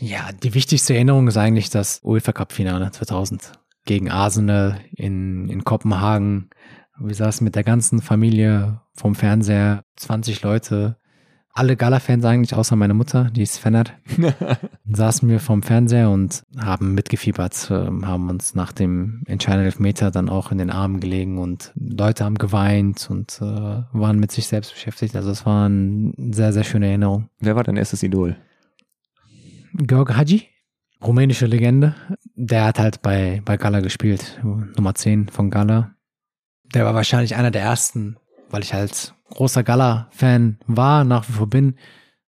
Ja, die wichtigste Erinnerung ist eigentlich das UEFA Cup Finale 2000 gegen Arsenal in, in Kopenhagen. Wir saßen mit der ganzen Familie vom Fernseher, 20 Leute, alle Gala-Fans eigentlich, außer meine Mutter, die ist Fanat, saßen wir vorm Fernseher und haben mitgefiebert, ähm, haben uns nach dem entscheidenden Elfmeter dann auch in den Armen gelegen und Leute haben geweint und äh, waren mit sich selbst beschäftigt. Also es war eine sehr, sehr schöne Erinnerung. Wer war dein erstes Idol? Georg Haji, rumänische Legende. Der hat halt bei, bei Gala gespielt, Nummer 10 von Gala. Der war wahrscheinlich einer der ersten, weil ich halt großer Gala-Fan war, nach wie vor bin.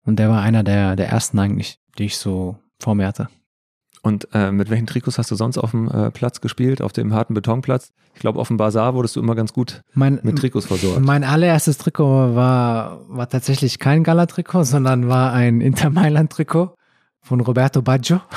Und der war einer der, der ersten eigentlich, die ich so vor mir hatte. Und äh, mit welchen Trikots hast du sonst auf dem äh, Platz gespielt, auf dem harten Betonplatz? Ich glaube, auf dem Bazar wurdest du immer ganz gut mein, mit Trikots versorgt. Mein allererstes Trikot war, war tatsächlich kein Gala-Trikot, sondern war ein Inter Mailand-Trikot von Roberto Baggio.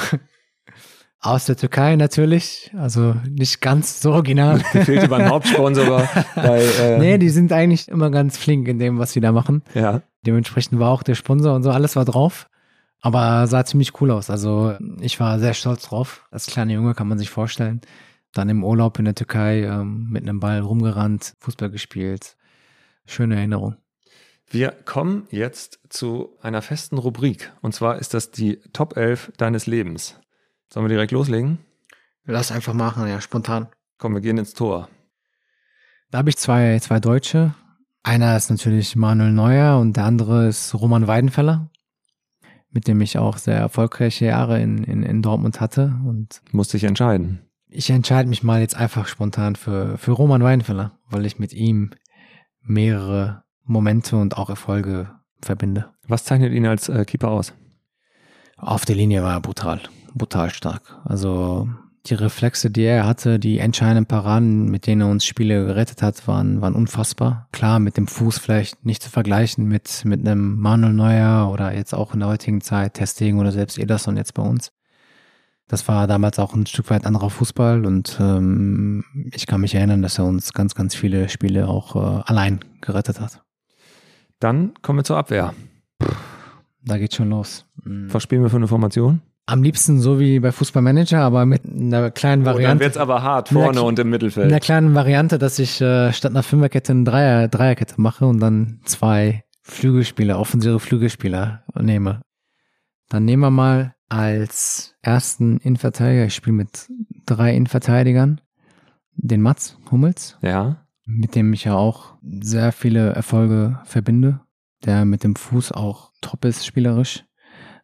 Aus der Türkei natürlich, also nicht ganz so original. Die fehlte beim Hauptsponsor. bei, äh nee, die sind eigentlich immer ganz flink in dem, was sie da machen. Ja. Dementsprechend war auch der Sponsor und so, alles war drauf. Aber sah ziemlich cool aus. Also ich war sehr stolz drauf. Als kleiner Junge kann man sich vorstellen. Dann im Urlaub in der Türkei ähm, mit einem Ball rumgerannt, Fußball gespielt. Schöne Erinnerung. Wir kommen jetzt zu einer festen Rubrik. Und zwar ist das die Top 11 deines Lebens. Sollen wir direkt loslegen? Lass einfach machen, ja, spontan. Komm, wir gehen ins Tor. Da habe ich zwei, zwei Deutsche. Einer ist natürlich Manuel Neuer und der andere ist Roman Weidenfeller, mit dem ich auch sehr erfolgreiche Jahre in, in, in Dortmund hatte. Und Musste ich entscheiden. ich entscheide mich mal jetzt einfach spontan für, für Roman Weidenfeller, weil ich mit ihm mehrere Momente und auch Erfolge verbinde. Was zeichnet ihn als äh, Keeper aus? Auf der Linie war er brutal, brutal stark. Also die Reflexe, die er hatte, die entscheidenden Paraden, mit denen er uns Spiele gerettet hat, waren, waren unfassbar. Klar, mit dem Fuß vielleicht nicht zu vergleichen mit, mit einem Manuel Neuer oder jetzt auch in der heutigen Zeit Testing oder selbst Ederson jetzt bei uns. Das war damals auch ein Stück weit anderer Fußball und ähm, ich kann mich erinnern, dass er uns ganz, ganz viele Spiele auch äh, allein gerettet hat. Dann kommen wir zur Abwehr. Da geht's schon los. Was spielen wir für eine Formation? Am liebsten so wie bei Fußballmanager, aber mit einer kleinen Oh, dann Variante. wird's aber hart vorne und im in Mittelfeld. der kleinen Variante, dass ich äh, statt einer Fünferkette eine Dreier, Dreierkette mache und dann zwei Flügelspieler, offensive Flügelspieler nehme. Dann nehmen wir mal als ersten Innenverteidiger, ich spiele mit drei Innenverteidigern, den Mats Hummels, Ja. mit dem ich ja auch sehr viele Erfolge verbinde, der mit dem Fuß auch top ist spielerisch,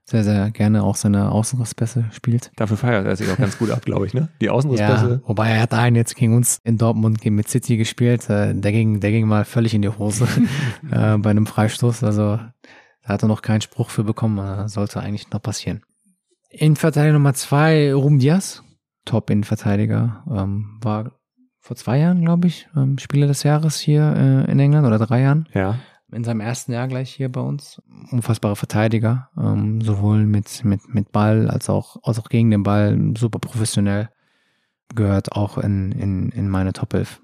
sehr, sehr gerne auch seine Außenrisspässe spielt. Dafür feiert er sich auch ganz gut ab, glaube ich, ne? Die Ja, Außenrisspässe. wobei er hat einen jetzt gegen uns in Dortmund gegen- mit City gespielt. äh, Der ging, der ging mal völlig in die Hose äh, bei einem Freistoß. Also da hat er noch keinen Spruch für bekommen. äh, Sollte eigentlich noch passieren. Innenverteidiger Nummer zwei, Ruben Diaz. Top-Innenverteidiger. Ähm, war vor zwei Jahren, glaube ich, ähm, Spieler des Jahres hier äh, in England oder drei Jahren Ja. In seinem ersten Jahr gleich hier bei uns. Unfassbarer Verteidiger, ähm, sowohl mit, mit, mit Ball als auch, als auch gegen den Ball, super professionell. Gehört auch in, in, in meine Top 11.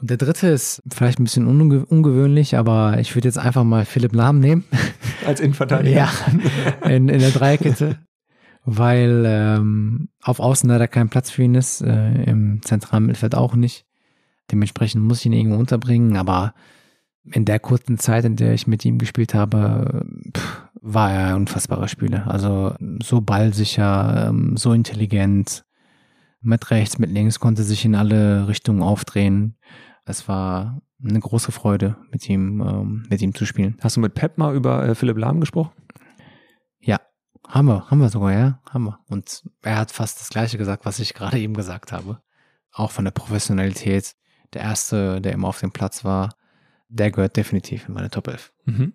Und der dritte ist vielleicht ein bisschen unge ungewöhnlich, aber ich würde jetzt einfach mal Philipp Lahm nehmen. Als Innenverteidiger. Ja, in, in der Dreierkette. Weil ähm, auf Außen leider kein Platz für ihn ist, äh, im zentralen Mittelfeld auch nicht. Dementsprechend muss ich ihn irgendwo unterbringen, aber in der kurzen Zeit, in der ich mit ihm gespielt habe, war er ein unfassbarer Spieler. Also so ballsicher, ähm, so intelligent, mit rechts, mit links, konnte sich in alle Richtungen aufdrehen. Es war eine große Freude, mit ihm, ähm, mit ihm zu spielen. Hast du mit Pep mal über äh, Philipp Lahm gesprochen? Ja, haben wir, haben wir sogar, ja, haben wir. Und er hat fast das Gleiche gesagt, was ich gerade eben gesagt habe. Auch von der Professionalität. Der erste, der immer auf dem Platz war, der gehört definitiv in meine Top 11. Mhm.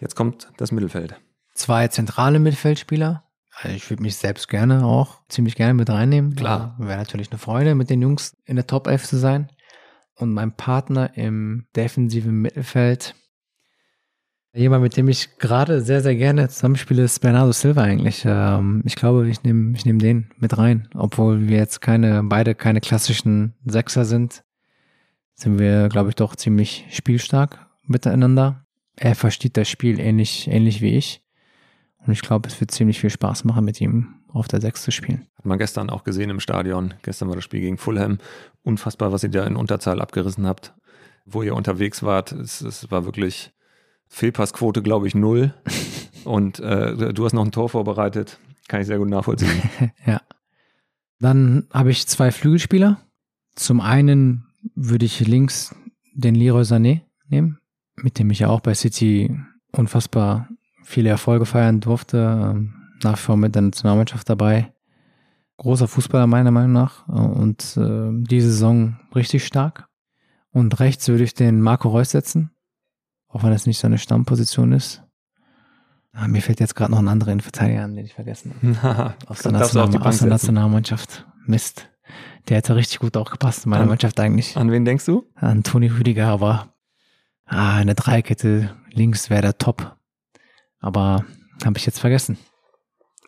Jetzt kommt das Mittelfeld. Zwei zentrale Mittelfeldspieler. Also ich würde mich selbst gerne auch ziemlich gerne mit reinnehmen. Klar. Wäre natürlich eine Freude, mit den Jungs in der Top 11 zu sein. Und mein Partner im defensiven Mittelfeld, jemand, mit dem ich gerade sehr, sehr gerne zusammenspiele, ist Bernardo Silva eigentlich. Ähm, ich glaube, ich nehme ich nehm den mit rein. Obwohl wir jetzt keine, beide keine klassischen Sechser sind, sind wir, glaube ich, doch ziemlich spielstark miteinander. Er versteht das Spiel ähnlich, ähnlich wie ich. Und ich glaube, es wird ziemlich viel Spaß machen, mit ihm auf der Sechs zu spielen. Hat man gestern auch gesehen im Stadion. Gestern war das Spiel gegen Fulham. Unfassbar, was ihr da in Unterzahl abgerissen habt. Wo ihr unterwegs wart, es, es war wirklich Fehlpassquote, glaube ich, null. Und äh, du hast noch ein Tor vorbereitet. Kann ich sehr gut nachvollziehen. ja. Dann habe ich zwei Flügelspieler. Zum einen würde ich links den Leroy Sané nehmen, mit dem ich ja auch bei City unfassbar viele Erfolge feiern durfte. Ähm, Nach wie vor mit der Nationalmannschaft dabei. Großer Fußballer meiner Meinung nach äh, und äh, diese Saison richtig stark. Und rechts würde ich den Marco Reus setzen, auch wenn das nicht seine Stammposition ist. Ah, mir fällt jetzt gerade noch ein anderer Innenverteidiger an, den ich vergessen habe. Aus der, National aus der. Nationalmannschaft. Mist. Der hätte richtig gut auch gepasst in meiner An- Mannschaft eigentlich. An wen denkst du? An Toni Rüdiger, aber ah, eine Dreikette links wäre der Top. Aber habe ich jetzt vergessen.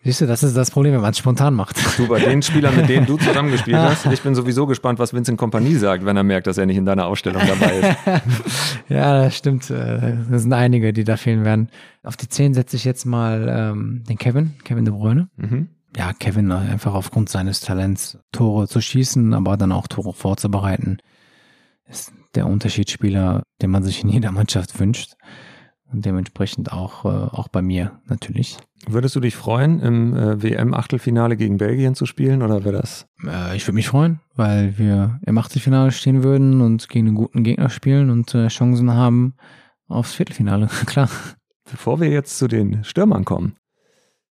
Siehst du, das ist das Problem, wenn man es spontan macht. Du, bei den Spielern, mit denen du zusammengespielt hast, ich bin sowieso gespannt, was Vincent Kompanie sagt, wenn er merkt, dass er nicht in deiner Ausstellung dabei ist. ja, das stimmt. Äh, Das sind einige, die da fehlen werden. Auf die 10 setze ich jetzt mal ähm, den Kevin, Kevin de Bruyne. Mhm. Ja, Kevin einfach aufgrund seines Talents Tore zu schießen, aber dann auch Tore vorzubereiten, ist der Unterschiedsspieler, den man sich in jeder Mannschaft wünscht. und dementsprechend auch, äh, auch bei mir natürlich. Würdest du dich freuen, im äh, WM-Achtelfinale gegen Belgien zu spielen oder wäre das? Äh, ich würde mich freuen, weil wir im Achtelfinale stehen würden und gegen einen guten Gegner spielen und äh, Chancen haben aufs Viertelfinale, klar. Bevor wir jetzt zu den Stürmern kommen,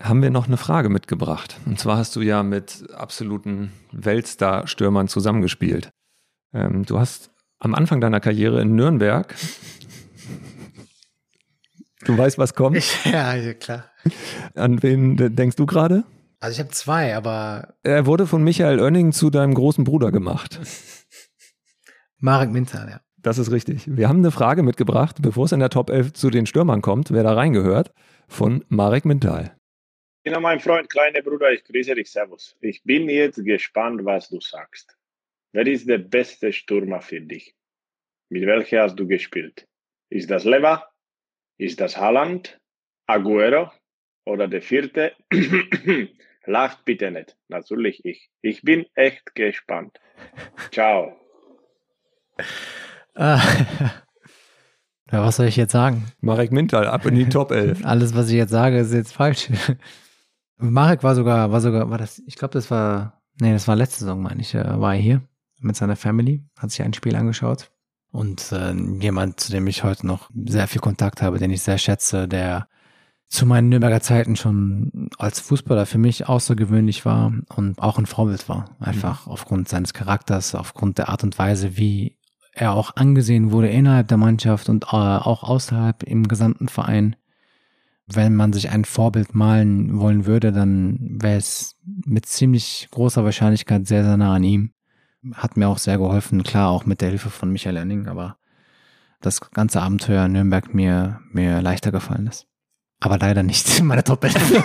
haben wir noch eine Frage mitgebracht. Und zwar hast du ja mit absoluten Weltstar-Stürmern zusammengespielt. Ähm, du hast am Anfang deiner Karriere in Nürnberg Du weißt, was kommt? Ich, ja, klar. An wen denkst du gerade? Also ich habe zwei, aber. Er wurde von Michael Oenning zu deinem großen Bruder gemacht. Marek Mintal, ja. Das ist richtig. Wir haben eine Frage mitgebracht, bevor es in der Top 11 zu den Stürmern kommt, wer da reingehört, von Marek Mintal. Genau, mein Freund, kleiner Bruder, ich grüße dich, Servus. Ich bin jetzt gespannt, was du sagst. Wer ist der beste Stürmer für dich? Mit welcher hast du gespielt? Ist das Lever? Ist das Haaland, Aguero oder der vierte? Lacht bitte nicht. Natürlich ich. Ich bin echt gespannt. Ciao. ja, was soll ich jetzt sagen? Marek Mintal, ab in die Top 11. Alles, was ich jetzt sage, ist jetzt falsch. Marek war sogar, war sogar, war das, ich glaube, das war, nee, das war letzte Saison, meine ich, äh, war er hier mit seiner Family, hat sich ein Spiel angeschaut. Und äh, jemand, zu dem ich heute noch sehr viel Kontakt habe, den ich sehr schätze, der zu meinen Nürnberger Zeiten schon als Fußballer für mich außergewöhnlich war und auch ein Vorbild war. Einfach mhm. aufgrund seines Charakters, aufgrund der Art und Weise, wie er auch angesehen wurde innerhalb der Mannschaft und äh, auch außerhalb im gesamten Verein. Wenn man sich ein Vorbild malen wollen würde, dann wäre es mit ziemlich großer Wahrscheinlichkeit sehr, sehr nah an ihm hat mir auch sehr geholfen, klar auch mit der Hilfe von Michael Enning, aber das ganze Abenteuer in Nürnberg mir, mir leichter gefallen ist. Aber leider nicht in meiner Top 11.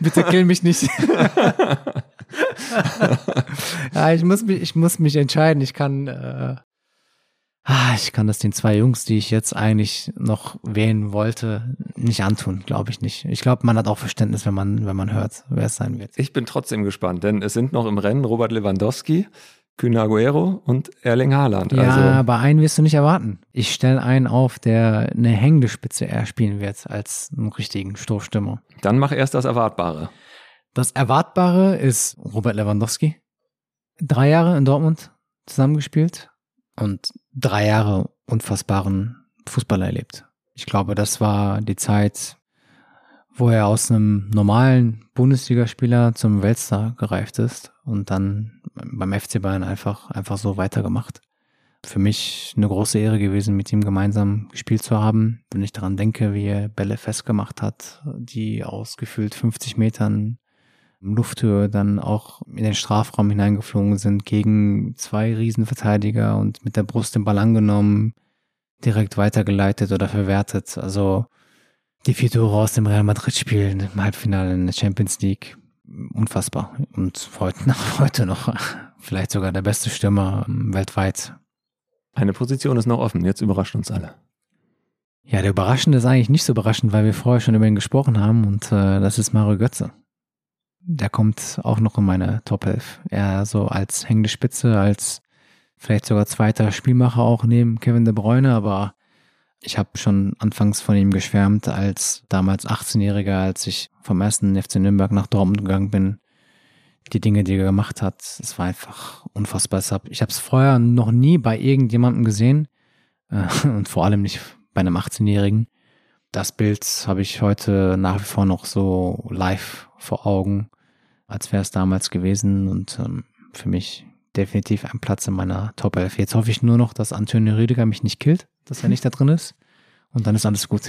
Bitte kill mich nicht. ja, ich muss mich, ich muss mich entscheiden. Ich kann, äh, ich kann das den zwei Jungs, die ich jetzt eigentlich noch wählen wollte, nicht antun, glaube ich nicht. Ich glaube, man hat auch Verständnis, wenn man, wenn man hört, wer es sein wird. Ich bin trotzdem gespannt, denn es sind noch im Rennen Robert Lewandowski, Kühn Aguero und Erling Haaland. Ja, also, aber einen wirst du nicht erwarten. Ich stelle einen auf, der eine hängende Spitze eher spielen wird als einen richtigen Stoßstürmer. Dann mach erst das Erwartbare. Das Erwartbare ist Robert Lewandowski. Drei Jahre in Dortmund zusammengespielt und drei Jahre unfassbaren Fußballer erlebt. Ich glaube, das war die Zeit, wo er aus einem normalen Bundesligaspieler zum Weltstar gereift ist und dann beim FC Bayern einfach, einfach so weitergemacht. Für mich eine große Ehre gewesen, mit ihm gemeinsam gespielt zu haben. Wenn ich daran denke, wie er Bälle festgemacht hat, die aus gefühlt 50 Metern Lufthöhe dann auch in den Strafraum hineingeflogen sind gegen zwei Riesenverteidiger und mit der Brust den Ball angenommen, direkt weitergeleitet oder verwertet. Also die vier Tore aus dem Real Madrid-Spiel im Halbfinale in der Champions League. Unfassbar. Und heute, noch, heute noch vielleicht sogar der beste Stürmer weltweit. Eine Position ist noch offen, jetzt überrascht uns alle. Ja, der Überraschende ist eigentlich nicht so überraschend, weil wir vorher schon über ihn gesprochen haben und äh, das ist Mario Götze der kommt auch noch in meine Top 11. Er so als hängende Spitze, als vielleicht sogar zweiter Spielmacher auch neben Kevin De Bruyne, aber ich habe schon anfangs von ihm geschwärmt als damals 18-Jähriger, als ich vom ersten FC Nürnberg nach Dortmund gegangen bin. Die Dinge, die er gemacht hat, es war einfach unfassbar. Ich habe es vorher noch nie bei irgendjemandem gesehen äh, und vor allem nicht bei einem 18-Jährigen. Das Bild habe ich heute nach wie vor noch so live vor Augen als wäre es damals gewesen und ähm, für mich definitiv ein Platz in meiner Top 11. Jetzt hoffe ich nur noch, dass Antonio Rüdiger mich nicht killt, dass er nicht da drin ist. Und dann ist alles gut.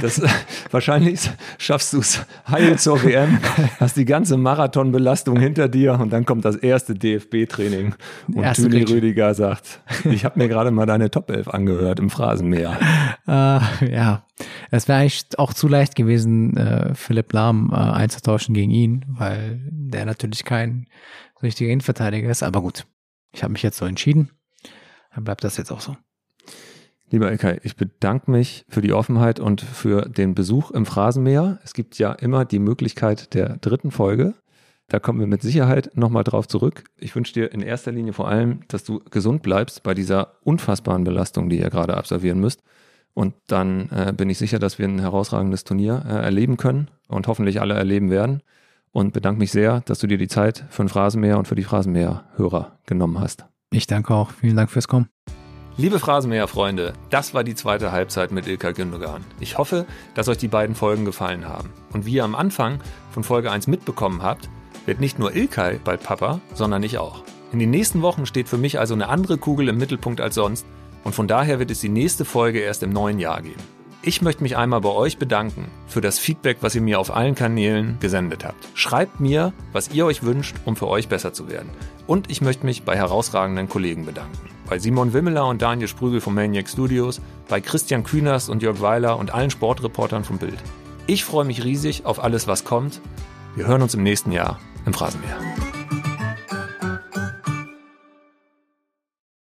Das, wahrscheinlich schaffst du es heil zur WM, hast die ganze Marathonbelastung hinter dir und dann kommt das erste DFB-Training und erste Tüni Rüdiger sagt, ich habe mir gerade mal deine Top 11 angehört im Phrasenmeer. Äh, ja, es wäre eigentlich auch zu leicht gewesen, äh, Philipp Lahm äh, einzutauschen gegen ihn, weil der natürlich kein richtiger Innenverteidiger ist. Aber gut, ich habe mich jetzt so entschieden. Dann bleibt das jetzt auch so. Lieber Ilkay, ich bedanke mich für die Offenheit und für den Besuch im Phrasenmäher. Es gibt ja immer die Möglichkeit der dritten Folge. Da kommen wir mit Sicherheit nochmal drauf zurück. Ich wünsche dir in erster Linie vor allem, dass du gesund bleibst bei dieser unfassbaren Belastung, die ihr gerade absolvieren müsst. Und dann äh, bin ich sicher, dass wir ein herausragendes Turnier äh, erleben können und hoffentlich alle erleben werden. Und bedanke mich sehr, dass du dir die Zeit für ein Phrasenmäher und für die Phrasenmäher-Hörer genommen hast. Ich danke auch. Vielen Dank fürs Kommen. Liebe Phrasenmäher-Freunde, das war die zweite Halbzeit mit Ilka Gündogan. Ich hoffe, dass euch die beiden Folgen gefallen haben. Und wie ihr am Anfang von Folge 1 mitbekommen habt, wird nicht nur Ilkay bald Papa, sondern ich auch. In den nächsten Wochen steht für mich also eine andere Kugel im Mittelpunkt als sonst und von daher wird es die nächste Folge erst im neuen Jahr geben. Ich möchte mich einmal bei euch bedanken für das Feedback, was ihr mir auf allen Kanälen gesendet habt. Schreibt mir, was ihr euch wünscht, um für euch besser zu werden. Und ich möchte mich bei herausragenden Kollegen bedanken. Bei Simon Wimmeler und Daniel Sprügel von Maniac Studios, bei Christian Kühners und Jörg Weiler und allen Sportreportern vom Bild. Ich freue mich riesig auf alles, was kommt. Wir hören uns im nächsten Jahr im Phrasenmeer.